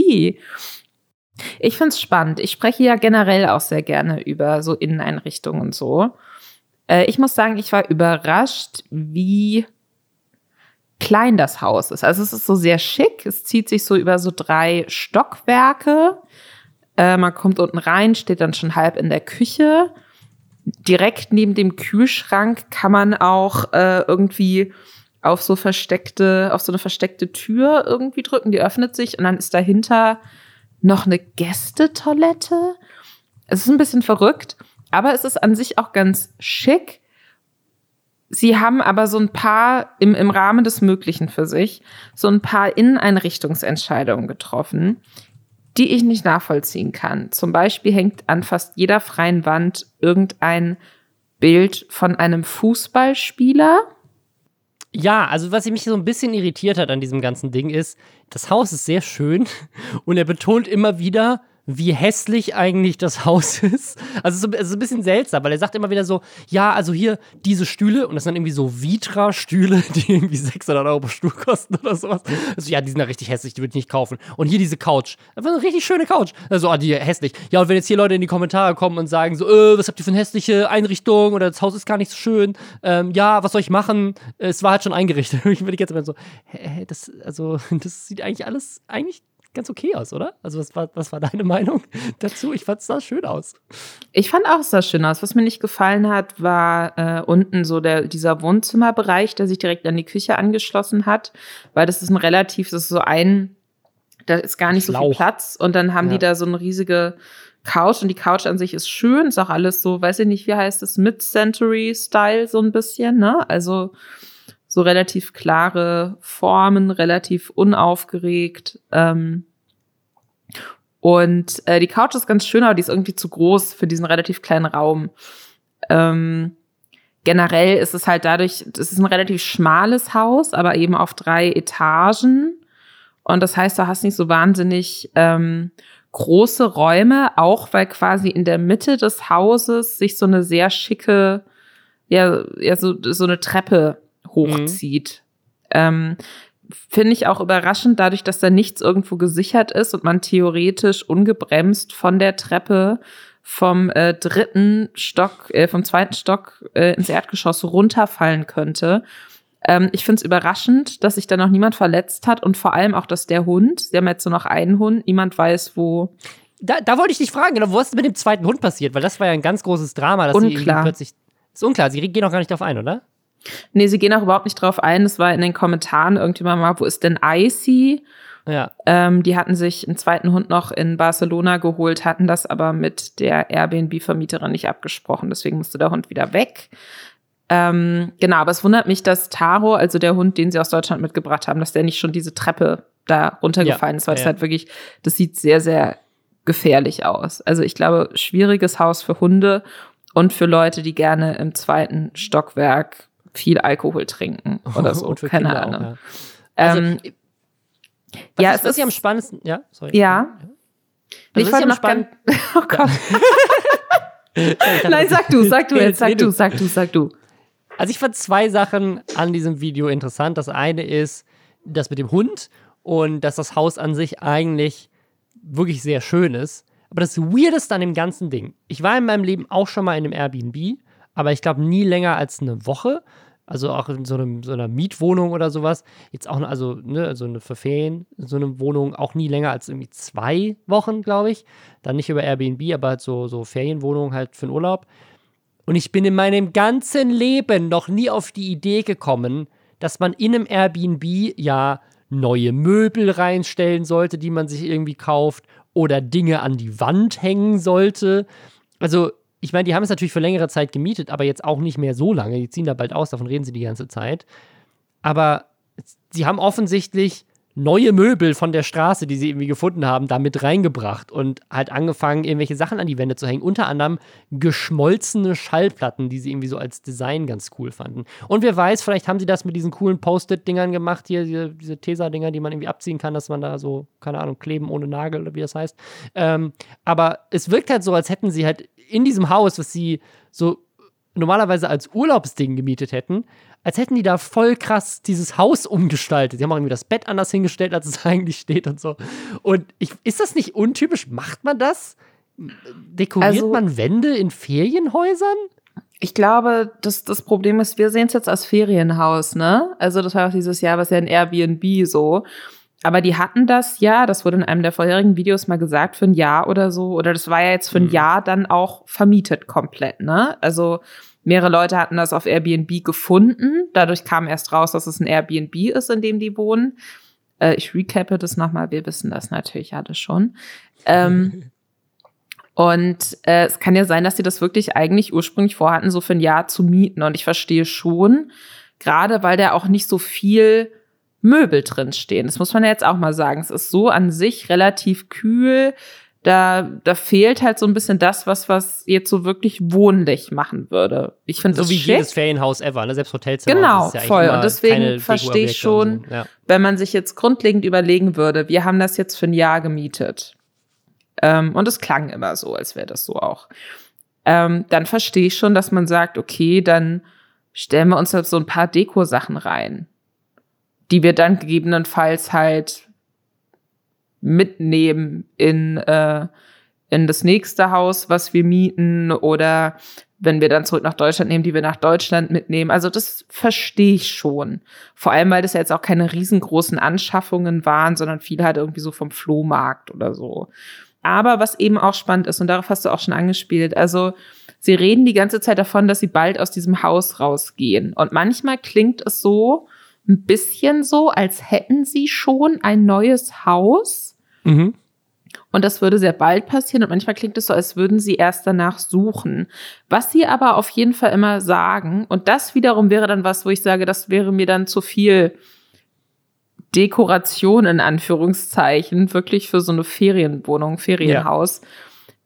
Ich find's spannend. Ich spreche ja generell auch sehr gerne über so Inneneinrichtungen und so. Äh, ich muss sagen, ich war überrascht, wie klein das Haus ist. Also es ist so sehr schick. Es zieht sich so über so drei Stockwerke. Äh, man kommt unten rein, steht dann schon halb in der Küche. Direkt neben dem Kühlschrank kann man auch äh, irgendwie auf so versteckte, auf so eine versteckte Tür irgendwie drücken, die öffnet sich und dann ist dahinter noch eine Gästetoilette. Es ist ein bisschen verrückt, aber es ist an sich auch ganz schick. Sie haben aber so ein paar im, im Rahmen des Möglichen für sich, so ein paar Inneneinrichtungsentscheidungen getroffen, die ich nicht nachvollziehen kann. Zum Beispiel hängt an fast jeder freien Wand irgendein Bild von einem Fußballspieler. Ja, also was mich so ein bisschen irritiert hat an diesem ganzen Ding ist, das Haus ist sehr schön und er betont immer wieder, wie hässlich eigentlich das Haus ist. Also es ist ein bisschen seltsam, weil er sagt immer wieder so, ja, also hier diese Stühle und das sind irgendwie so Vitra-Stühle, die irgendwie 600 Euro pro Stuhl kosten oder sowas. Also ja, die sind ja richtig hässlich, die würde ich nicht kaufen. Und hier diese Couch, einfach eine richtig schöne Couch. Also, ah, die hässlich. Ja, und wenn jetzt hier Leute in die Kommentare kommen und sagen so, äh, was habt ihr für eine hässliche Einrichtung oder das Haus ist gar nicht so schön, ähm, ja, was soll ich machen? Es war halt schon eingerichtet. ich würde jetzt immer so, hä, das, also, das sieht eigentlich alles, eigentlich ganz okay aus, oder? Also, was war, was war deine Meinung dazu? Ich fand es sah schön aus. Ich fand auch, es sah schön aus. Was mir nicht gefallen hat, war äh, unten so der, dieser Wohnzimmerbereich, der sich direkt an die Küche angeschlossen hat, weil das ist ein relativ, das ist so ein, da ist gar nicht Schlauch. so viel Platz und dann haben ja. die da so eine riesige Couch und die Couch an sich ist schön, ist auch alles so, weiß ich nicht, wie heißt es, Mid-Century-Style so ein bisschen, ne? Also so relativ klare Formen, relativ unaufgeregt. Ähm, und äh, die Couch ist ganz schön, aber die ist irgendwie zu groß für diesen relativ kleinen Raum. Ähm, generell ist es halt dadurch, es ist ein relativ schmales Haus, aber eben auf drei Etagen. Und das heißt, du hast nicht so wahnsinnig ähm, große Räume, auch weil quasi in der Mitte des Hauses sich so eine sehr schicke, ja, ja so, so eine Treppe hochzieht. Mhm. Ähm, Finde ich auch überraschend, dadurch, dass da nichts irgendwo gesichert ist und man theoretisch ungebremst von der Treppe vom äh, dritten Stock, äh, vom zweiten Stock äh, ins Erdgeschoss runterfallen könnte. Ähm, ich finde es überraschend, dass sich da noch niemand verletzt hat und vor allem auch, dass der Hund, sie haben jetzt nur noch einen Hund, niemand weiß, wo. Da, da wollte ich dich fragen, genau, was ist mit dem zweiten Hund passiert? Weil das war ja ein ganz großes Drama, dass unklar. sie plötzlich. Ist unklar, sie gehen auch gar nicht darauf ein, oder? Nee, sie gehen auch überhaupt nicht drauf ein. Es war in den Kommentaren irgendjemand mal, wo ist denn Icy? Ja. Ähm, die hatten sich einen zweiten Hund noch in Barcelona geholt, hatten das aber mit der Airbnb-Vermieterin nicht abgesprochen. Deswegen musste der Hund wieder weg. Ähm, genau, aber es wundert mich, dass Taro, also der Hund, den sie aus Deutschland mitgebracht haben, dass der nicht schon diese Treppe da runtergefallen ja, ist, weil es ja. halt wirklich, das sieht sehr, sehr gefährlich aus. Also ich glaube, schwieriges Haus für Hunde und für Leute, die gerne im zweiten Stockwerk viel Alkohol trinken oder so. Keine Kinder Ahnung. Auch, ja, also, ähm, ja ist, es ist ja am spannendsten. Ja, sorry. Ja. Also ich wollte noch spannend. Oh Gott. Nein, sag du, sag du jetzt, sag du, sag du, sag du. Also ich fand zwei Sachen an diesem Video interessant. Das eine ist das mit dem Hund und dass das Haus an sich eigentlich wirklich sehr schön ist. Aber das Weirdeste an dem ganzen Ding, ich war in meinem Leben auch schon mal in einem Airbnb, aber ich glaube nie länger als eine Woche also auch in so, einem, so einer Mietwohnung oder sowas. Jetzt auch, also, ne, also eine für Ferien, so eine Wohnung auch nie länger als irgendwie zwei Wochen, glaube ich. Dann nicht über Airbnb, aber halt so, so Ferienwohnungen halt für den Urlaub. Und ich bin in meinem ganzen Leben noch nie auf die Idee gekommen, dass man in einem Airbnb ja neue Möbel reinstellen sollte, die man sich irgendwie kauft oder Dinge an die Wand hängen sollte. Also ich meine, die haben es natürlich für längere Zeit gemietet, aber jetzt auch nicht mehr so lange. Die ziehen da bald aus, davon reden sie die ganze Zeit. Aber sie haben offensichtlich neue Möbel von der Straße, die sie irgendwie gefunden haben, da mit reingebracht und halt angefangen, irgendwelche Sachen an die Wände zu hängen. Unter anderem geschmolzene Schallplatten, die sie irgendwie so als Design ganz cool fanden. Und wer weiß, vielleicht haben sie das mit diesen coolen Post-it-Dingern gemacht, hier, diese, diese Tesa-Dinger, die man irgendwie abziehen kann, dass man da so, keine Ahnung, kleben ohne Nagel oder wie das heißt. Ähm, aber es wirkt halt so, als hätten sie halt in diesem Haus, was sie so normalerweise als Urlaubsding gemietet hätten, als hätten die da voll krass dieses Haus umgestaltet. Sie haben auch irgendwie das Bett anders hingestellt, als es eigentlich steht und so. Und ich, ist das nicht untypisch? Macht man das? Dekoriert also, man Wände in Ferienhäusern? Ich glaube, das, das Problem ist, wir sehen es jetzt als Ferienhaus, ne? Also, das war auch dieses Jahr, was ja in Airbnb so. aber die hatten das ja, das wurde in einem der vorherigen Videos mal gesagt, für ein Jahr oder so. Oder das war ja jetzt für ein mhm. Jahr dann auch vermietet komplett, ne? Also mehrere Leute hatten das auf Airbnb gefunden. Dadurch kam erst raus, dass es ein Airbnb ist, in dem die wohnen. Äh, ich recappe das nochmal, wir wissen das natürlich alle schon. Ähm, und äh, es kann ja sein, dass sie das wirklich eigentlich ursprünglich vorhatten, so für ein Jahr zu mieten. Und ich verstehe schon, gerade weil da auch nicht so viel Möbel drin stehen. Das muss man ja jetzt auch mal sagen. Es ist so an sich relativ kühl. Da, da fehlt halt so ein bisschen das, was, was jetzt so wirklich wohnlich machen würde. Ich finde so wie schick. jedes Ferienhaus ever, ne? Selbst Hotelzimmer. Genau, ja voll. Und deswegen verstehe ich schon, ja. wenn man sich jetzt grundlegend überlegen würde, wir haben das jetzt für ein Jahr gemietet. Ähm, und es klang immer so, als wäre das so auch. Ähm, dann verstehe ich schon, dass man sagt, okay, dann stellen wir uns halt so ein paar Deko-Sachen rein die wir dann gegebenenfalls halt mitnehmen in, äh, in das nächste Haus, was wir mieten oder wenn wir dann zurück nach Deutschland nehmen, die wir nach Deutschland mitnehmen. Also das verstehe ich schon. Vor allem, weil das ja jetzt auch keine riesengroßen Anschaffungen waren, sondern viel halt irgendwie so vom Flohmarkt oder so. Aber was eben auch spannend ist, und darauf hast du auch schon angespielt, also sie reden die ganze Zeit davon, dass sie bald aus diesem Haus rausgehen. Und manchmal klingt es so, ein bisschen so, als hätten sie schon ein neues Haus. Mhm. Und das würde sehr bald passieren. Und manchmal klingt es so, als würden sie erst danach suchen. Was sie aber auf jeden Fall immer sagen, und das wiederum wäre dann was, wo ich sage, das wäre mir dann zu viel Dekoration in Anführungszeichen, wirklich für so eine Ferienwohnung, Ferienhaus,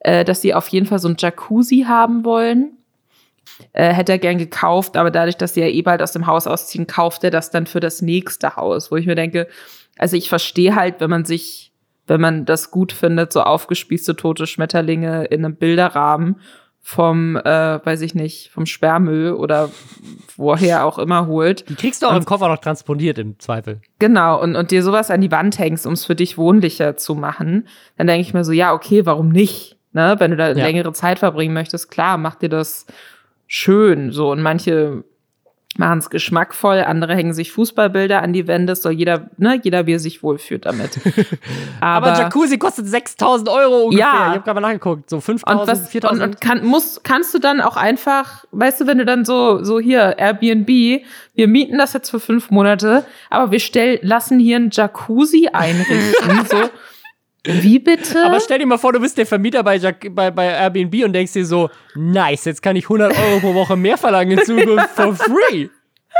ja. äh, dass sie auf jeden Fall so ein Jacuzzi haben wollen äh, hätte er gern gekauft, aber dadurch, dass sie ja eh bald aus dem Haus ausziehen, kauft er das dann für das nächste Haus, wo ich mir denke, also ich verstehe halt, wenn man sich, wenn man das gut findet, so aufgespießte tote Schmetterlinge in einem Bilderrahmen vom, äh, weiß ich nicht, vom Sperrmüll oder woher auch immer holt. Die kriegst du auch und, im Koffer noch transponiert im Zweifel. Genau, und, und dir sowas an die Wand hängst, um es für dich wohnlicher zu machen, dann denke ich mir so, ja, okay, warum nicht? Ne? Wenn du da ja. längere Zeit verbringen möchtest, klar, mach dir das schön. So, und manche machen es geschmackvoll, andere hängen sich Fußballbilder an die Wände, soll jeder, ne, jeder wie er sich wohlfühlt damit. Aber, Aber Jacuzzi kostet 6000 Euro ungefähr. Ja. Ich habe gerade mal nachgeguckt, so 5000, 4000. Und, und kann, muss, kannst du dann auch einfach, weißt du, wenn du dann so, so hier, Airbnb, wir mieten das jetzt für fünf Monate, aber wir stell, lassen hier ein Jacuzzi einrichten, so. Wie bitte? Aber stell dir mal vor, du bist der Vermieter bei, bei, bei Airbnb und denkst dir so, nice, jetzt kann ich 100 Euro pro Woche mehr verlangen in Zukunft for free.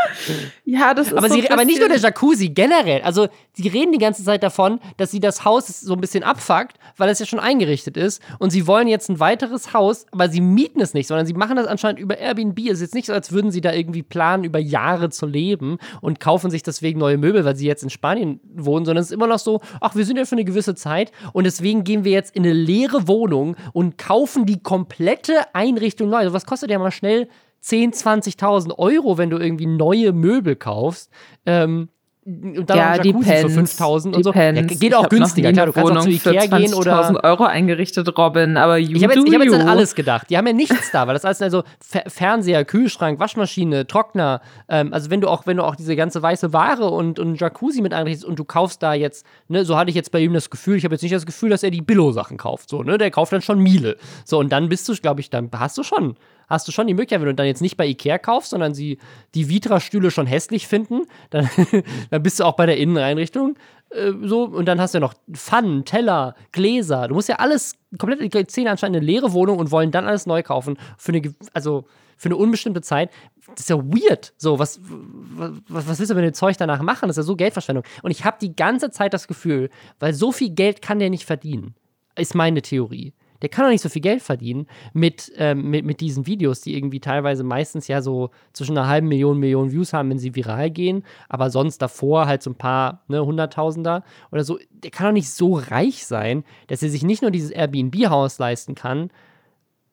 Ja, das ist aber, so sie, aber nicht nur der Jacuzzi, generell. Also, sie reden die ganze Zeit davon, dass sie das Haus so ein bisschen abfuckt, weil es ja schon eingerichtet ist. Und sie wollen jetzt ein weiteres Haus, aber sie mieten es nicht, sondern sie machen das anscheinend über Airbnb. Es ist jetzt nicht so, als würden sie da irgendwie planen, über Jahre zu leben und kaufen sich deswegen neue Möbel, weil sie jetzt in Spanien wohnen, sondern es ist immer noch so, ach, wir sind ja für eine gewisse Zeit und deswegen gehen wir jetzt in eine leere Wohnung und kaufen die komplette Einrichtung neu. Also, was kostet ja mal schnell 10, 20.000 Euro, wenn du irgendwie neue Möbel kaufst. Ähm, und dann ja, die Pens, für 5000 und so. Ja, geht auch günstiger. Klar, du kannst Wohnung auch zu Ikea gehen oder 1000 Euro eingerichtet, Robin, aber you Ich habe jetzt, hab jetzt an alles gedacht. Die haben ja nichts da, weil das alles also Fernseher, Kühlschrank, Waschmaschine, Trockner, ähm, also wenn du auch wenn du auch diese ganze weiße Ware und und Jacuzzi mit einrichtest und du kaufst da jetzt, ne, so hatte ich jetzt bei ihm das Gefühl, ich habe jetzt nicht das Gefühl, dass er die Billo Sachen kauft, so, ne? Der kauft dann schon Miele. So und dann bist du, glaube ich, dann hast du schon hast du schon die Möglichkeit, wenn du dann jetzt nicht bei Ikea kaufst, sondern sie die Vitra-Stühle schon hässlich finden, dann, dann bist du auch bei der Inneneinrichtung äh, so und dann hast du ja noch Pfannen, Teller, Gläser. Du musst ja alles komplett, die zehn anscheinend eine leere Wohnung und wollen dann alles neu kaufen für eine, also für eine unbestimmte Zeit. Das ist ja weird. So, was, was, was willst du mit dem Zeug danach machen? Das ist ja so Geldverschwendung. Und ich habe die ganze Zeit das Gefühl, weil so viel Geld kann der nicht verdienen, ist meine Theorie der kann doch nicht so viel Geld verdienen mit, ähm, mit, mit diesen Videos, die irgendwie teilweise meistens ja so zwischen einer halben Million, Million Views haben, wenn sie viral gehen, aber sonst davor halt so ein paar, ne, Hunderttausender oder so. Der kann doch nicht so reich sein, dass er sich nicht nur dieses Airbnb-Haus leisten kann,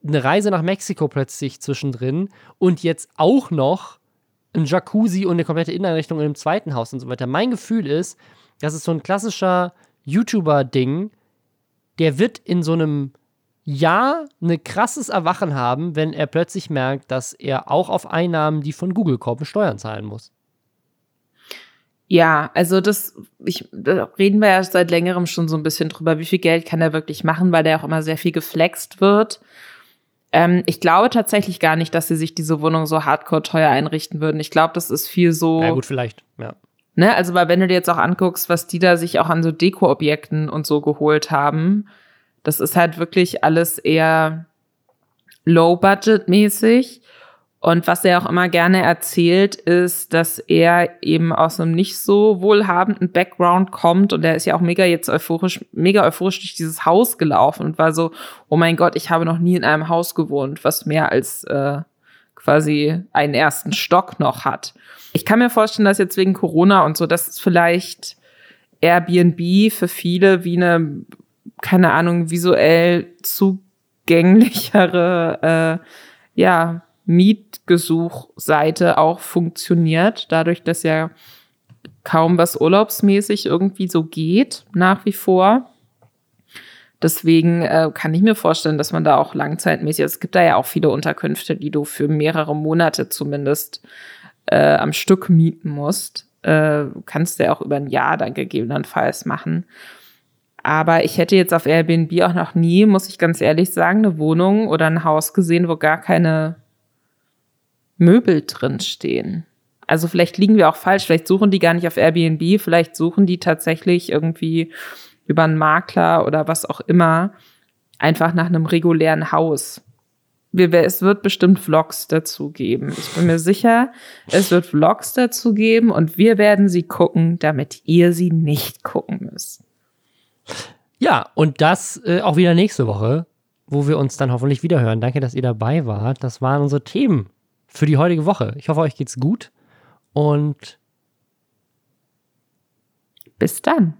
eine Reise nach Mexiko plötzlich zwischendrin und jetzt auch noch ein Jacuzzi und eine komplette Inneneinrichtung in einem zweiten Haus und so weiter. Mein Gefühl ist, das ist so ein klassischer YouTuber-Ding, der wird in so einem ja ein krasses Erwachen haben, wenn er plötzlich merkt, dass er auch auf Einnahmen, die von Google kommen, Steuern zahlen muss. Ja, also das, ich, da reden wir ja seit längerem schon so ein bisschen drüber, wie viel Geld kann er wirklich machen, weil der auch immer sehr viel geflext wird. Ähm, ich glaube tatsächlich gar nicht, dass sie sich diese Wohnung so hardcore teuer einrichten würden. Ich glaube, das ist viel so. Ja, gut, vielleicht, ja. Ne, also, weil wenn du dir jetzt auch anguckst, was die da sich auch an so Deko-Objekten und so geholt haben, das ist halt wirklich alles eher low-budget-mäßig. Und was er auch immer gerne erzählt, ist, dass er eben aus einem nicht so wohlhabenden Background kommt und er ist ja auch mega jetzt euphorisch, mega euphorisch durch dieses Haus gelaufen und war so, oh mein Gott, ich habe noch nie in einem Haus gewohnt, was mehr als äh, quasi einen ersten Stock noch hat. Ich kann mir vorstellen, dass jetzt wegen Corona und so, dass es vielleicht Airbnb für viele wie eine, keine Ahnung, visuell zugänglichere, äh, ja, Mietgesuchseite auch funktioniert, dadurch, dass ja kaum was urlaubsmäßig irgendwie so geht, nach wie vor. Deswegen äh, kann ich mir vorstellen, dass man da auch langzeitmäßig, es gibt da ja auch viele Unterkünfte, die du für mehrere Monate zumindest äh, am Stück mieten musst. Äh, kannst du ja auch über ein Jahr dann gegebenenfalls machen. Aber ich hätte jetzt auf Airbnb auch noch nie, muss ich ganz ehrlich sagen, eine Wohnung oder ein Haus gesehen, wo gar keine Möbel drin stehen. Also vielleicht liegen wir auch falsch, vielleicht suchen die gar nicht auf Airbnb, vielleicht suchen die tatsächlich irgendwie über einen Makler oder was auch immer einfach nach einem regulären Haus. Es wird bestimmt Vlogs dazu geben. Ich bin mir sicher, es wird Vlogs dazu geben und wir werden sie gucken, damit ihr sie nicht gucken müsst. Ja, und das äh, auch wieder nächste Woche, wo wir uns dann hoffentlich wieder hören. Danke, dass ihr dabei wart. Das waren unsere Themen für die heutige Woche. Ich hoffe, euch geht's gut und bis dann.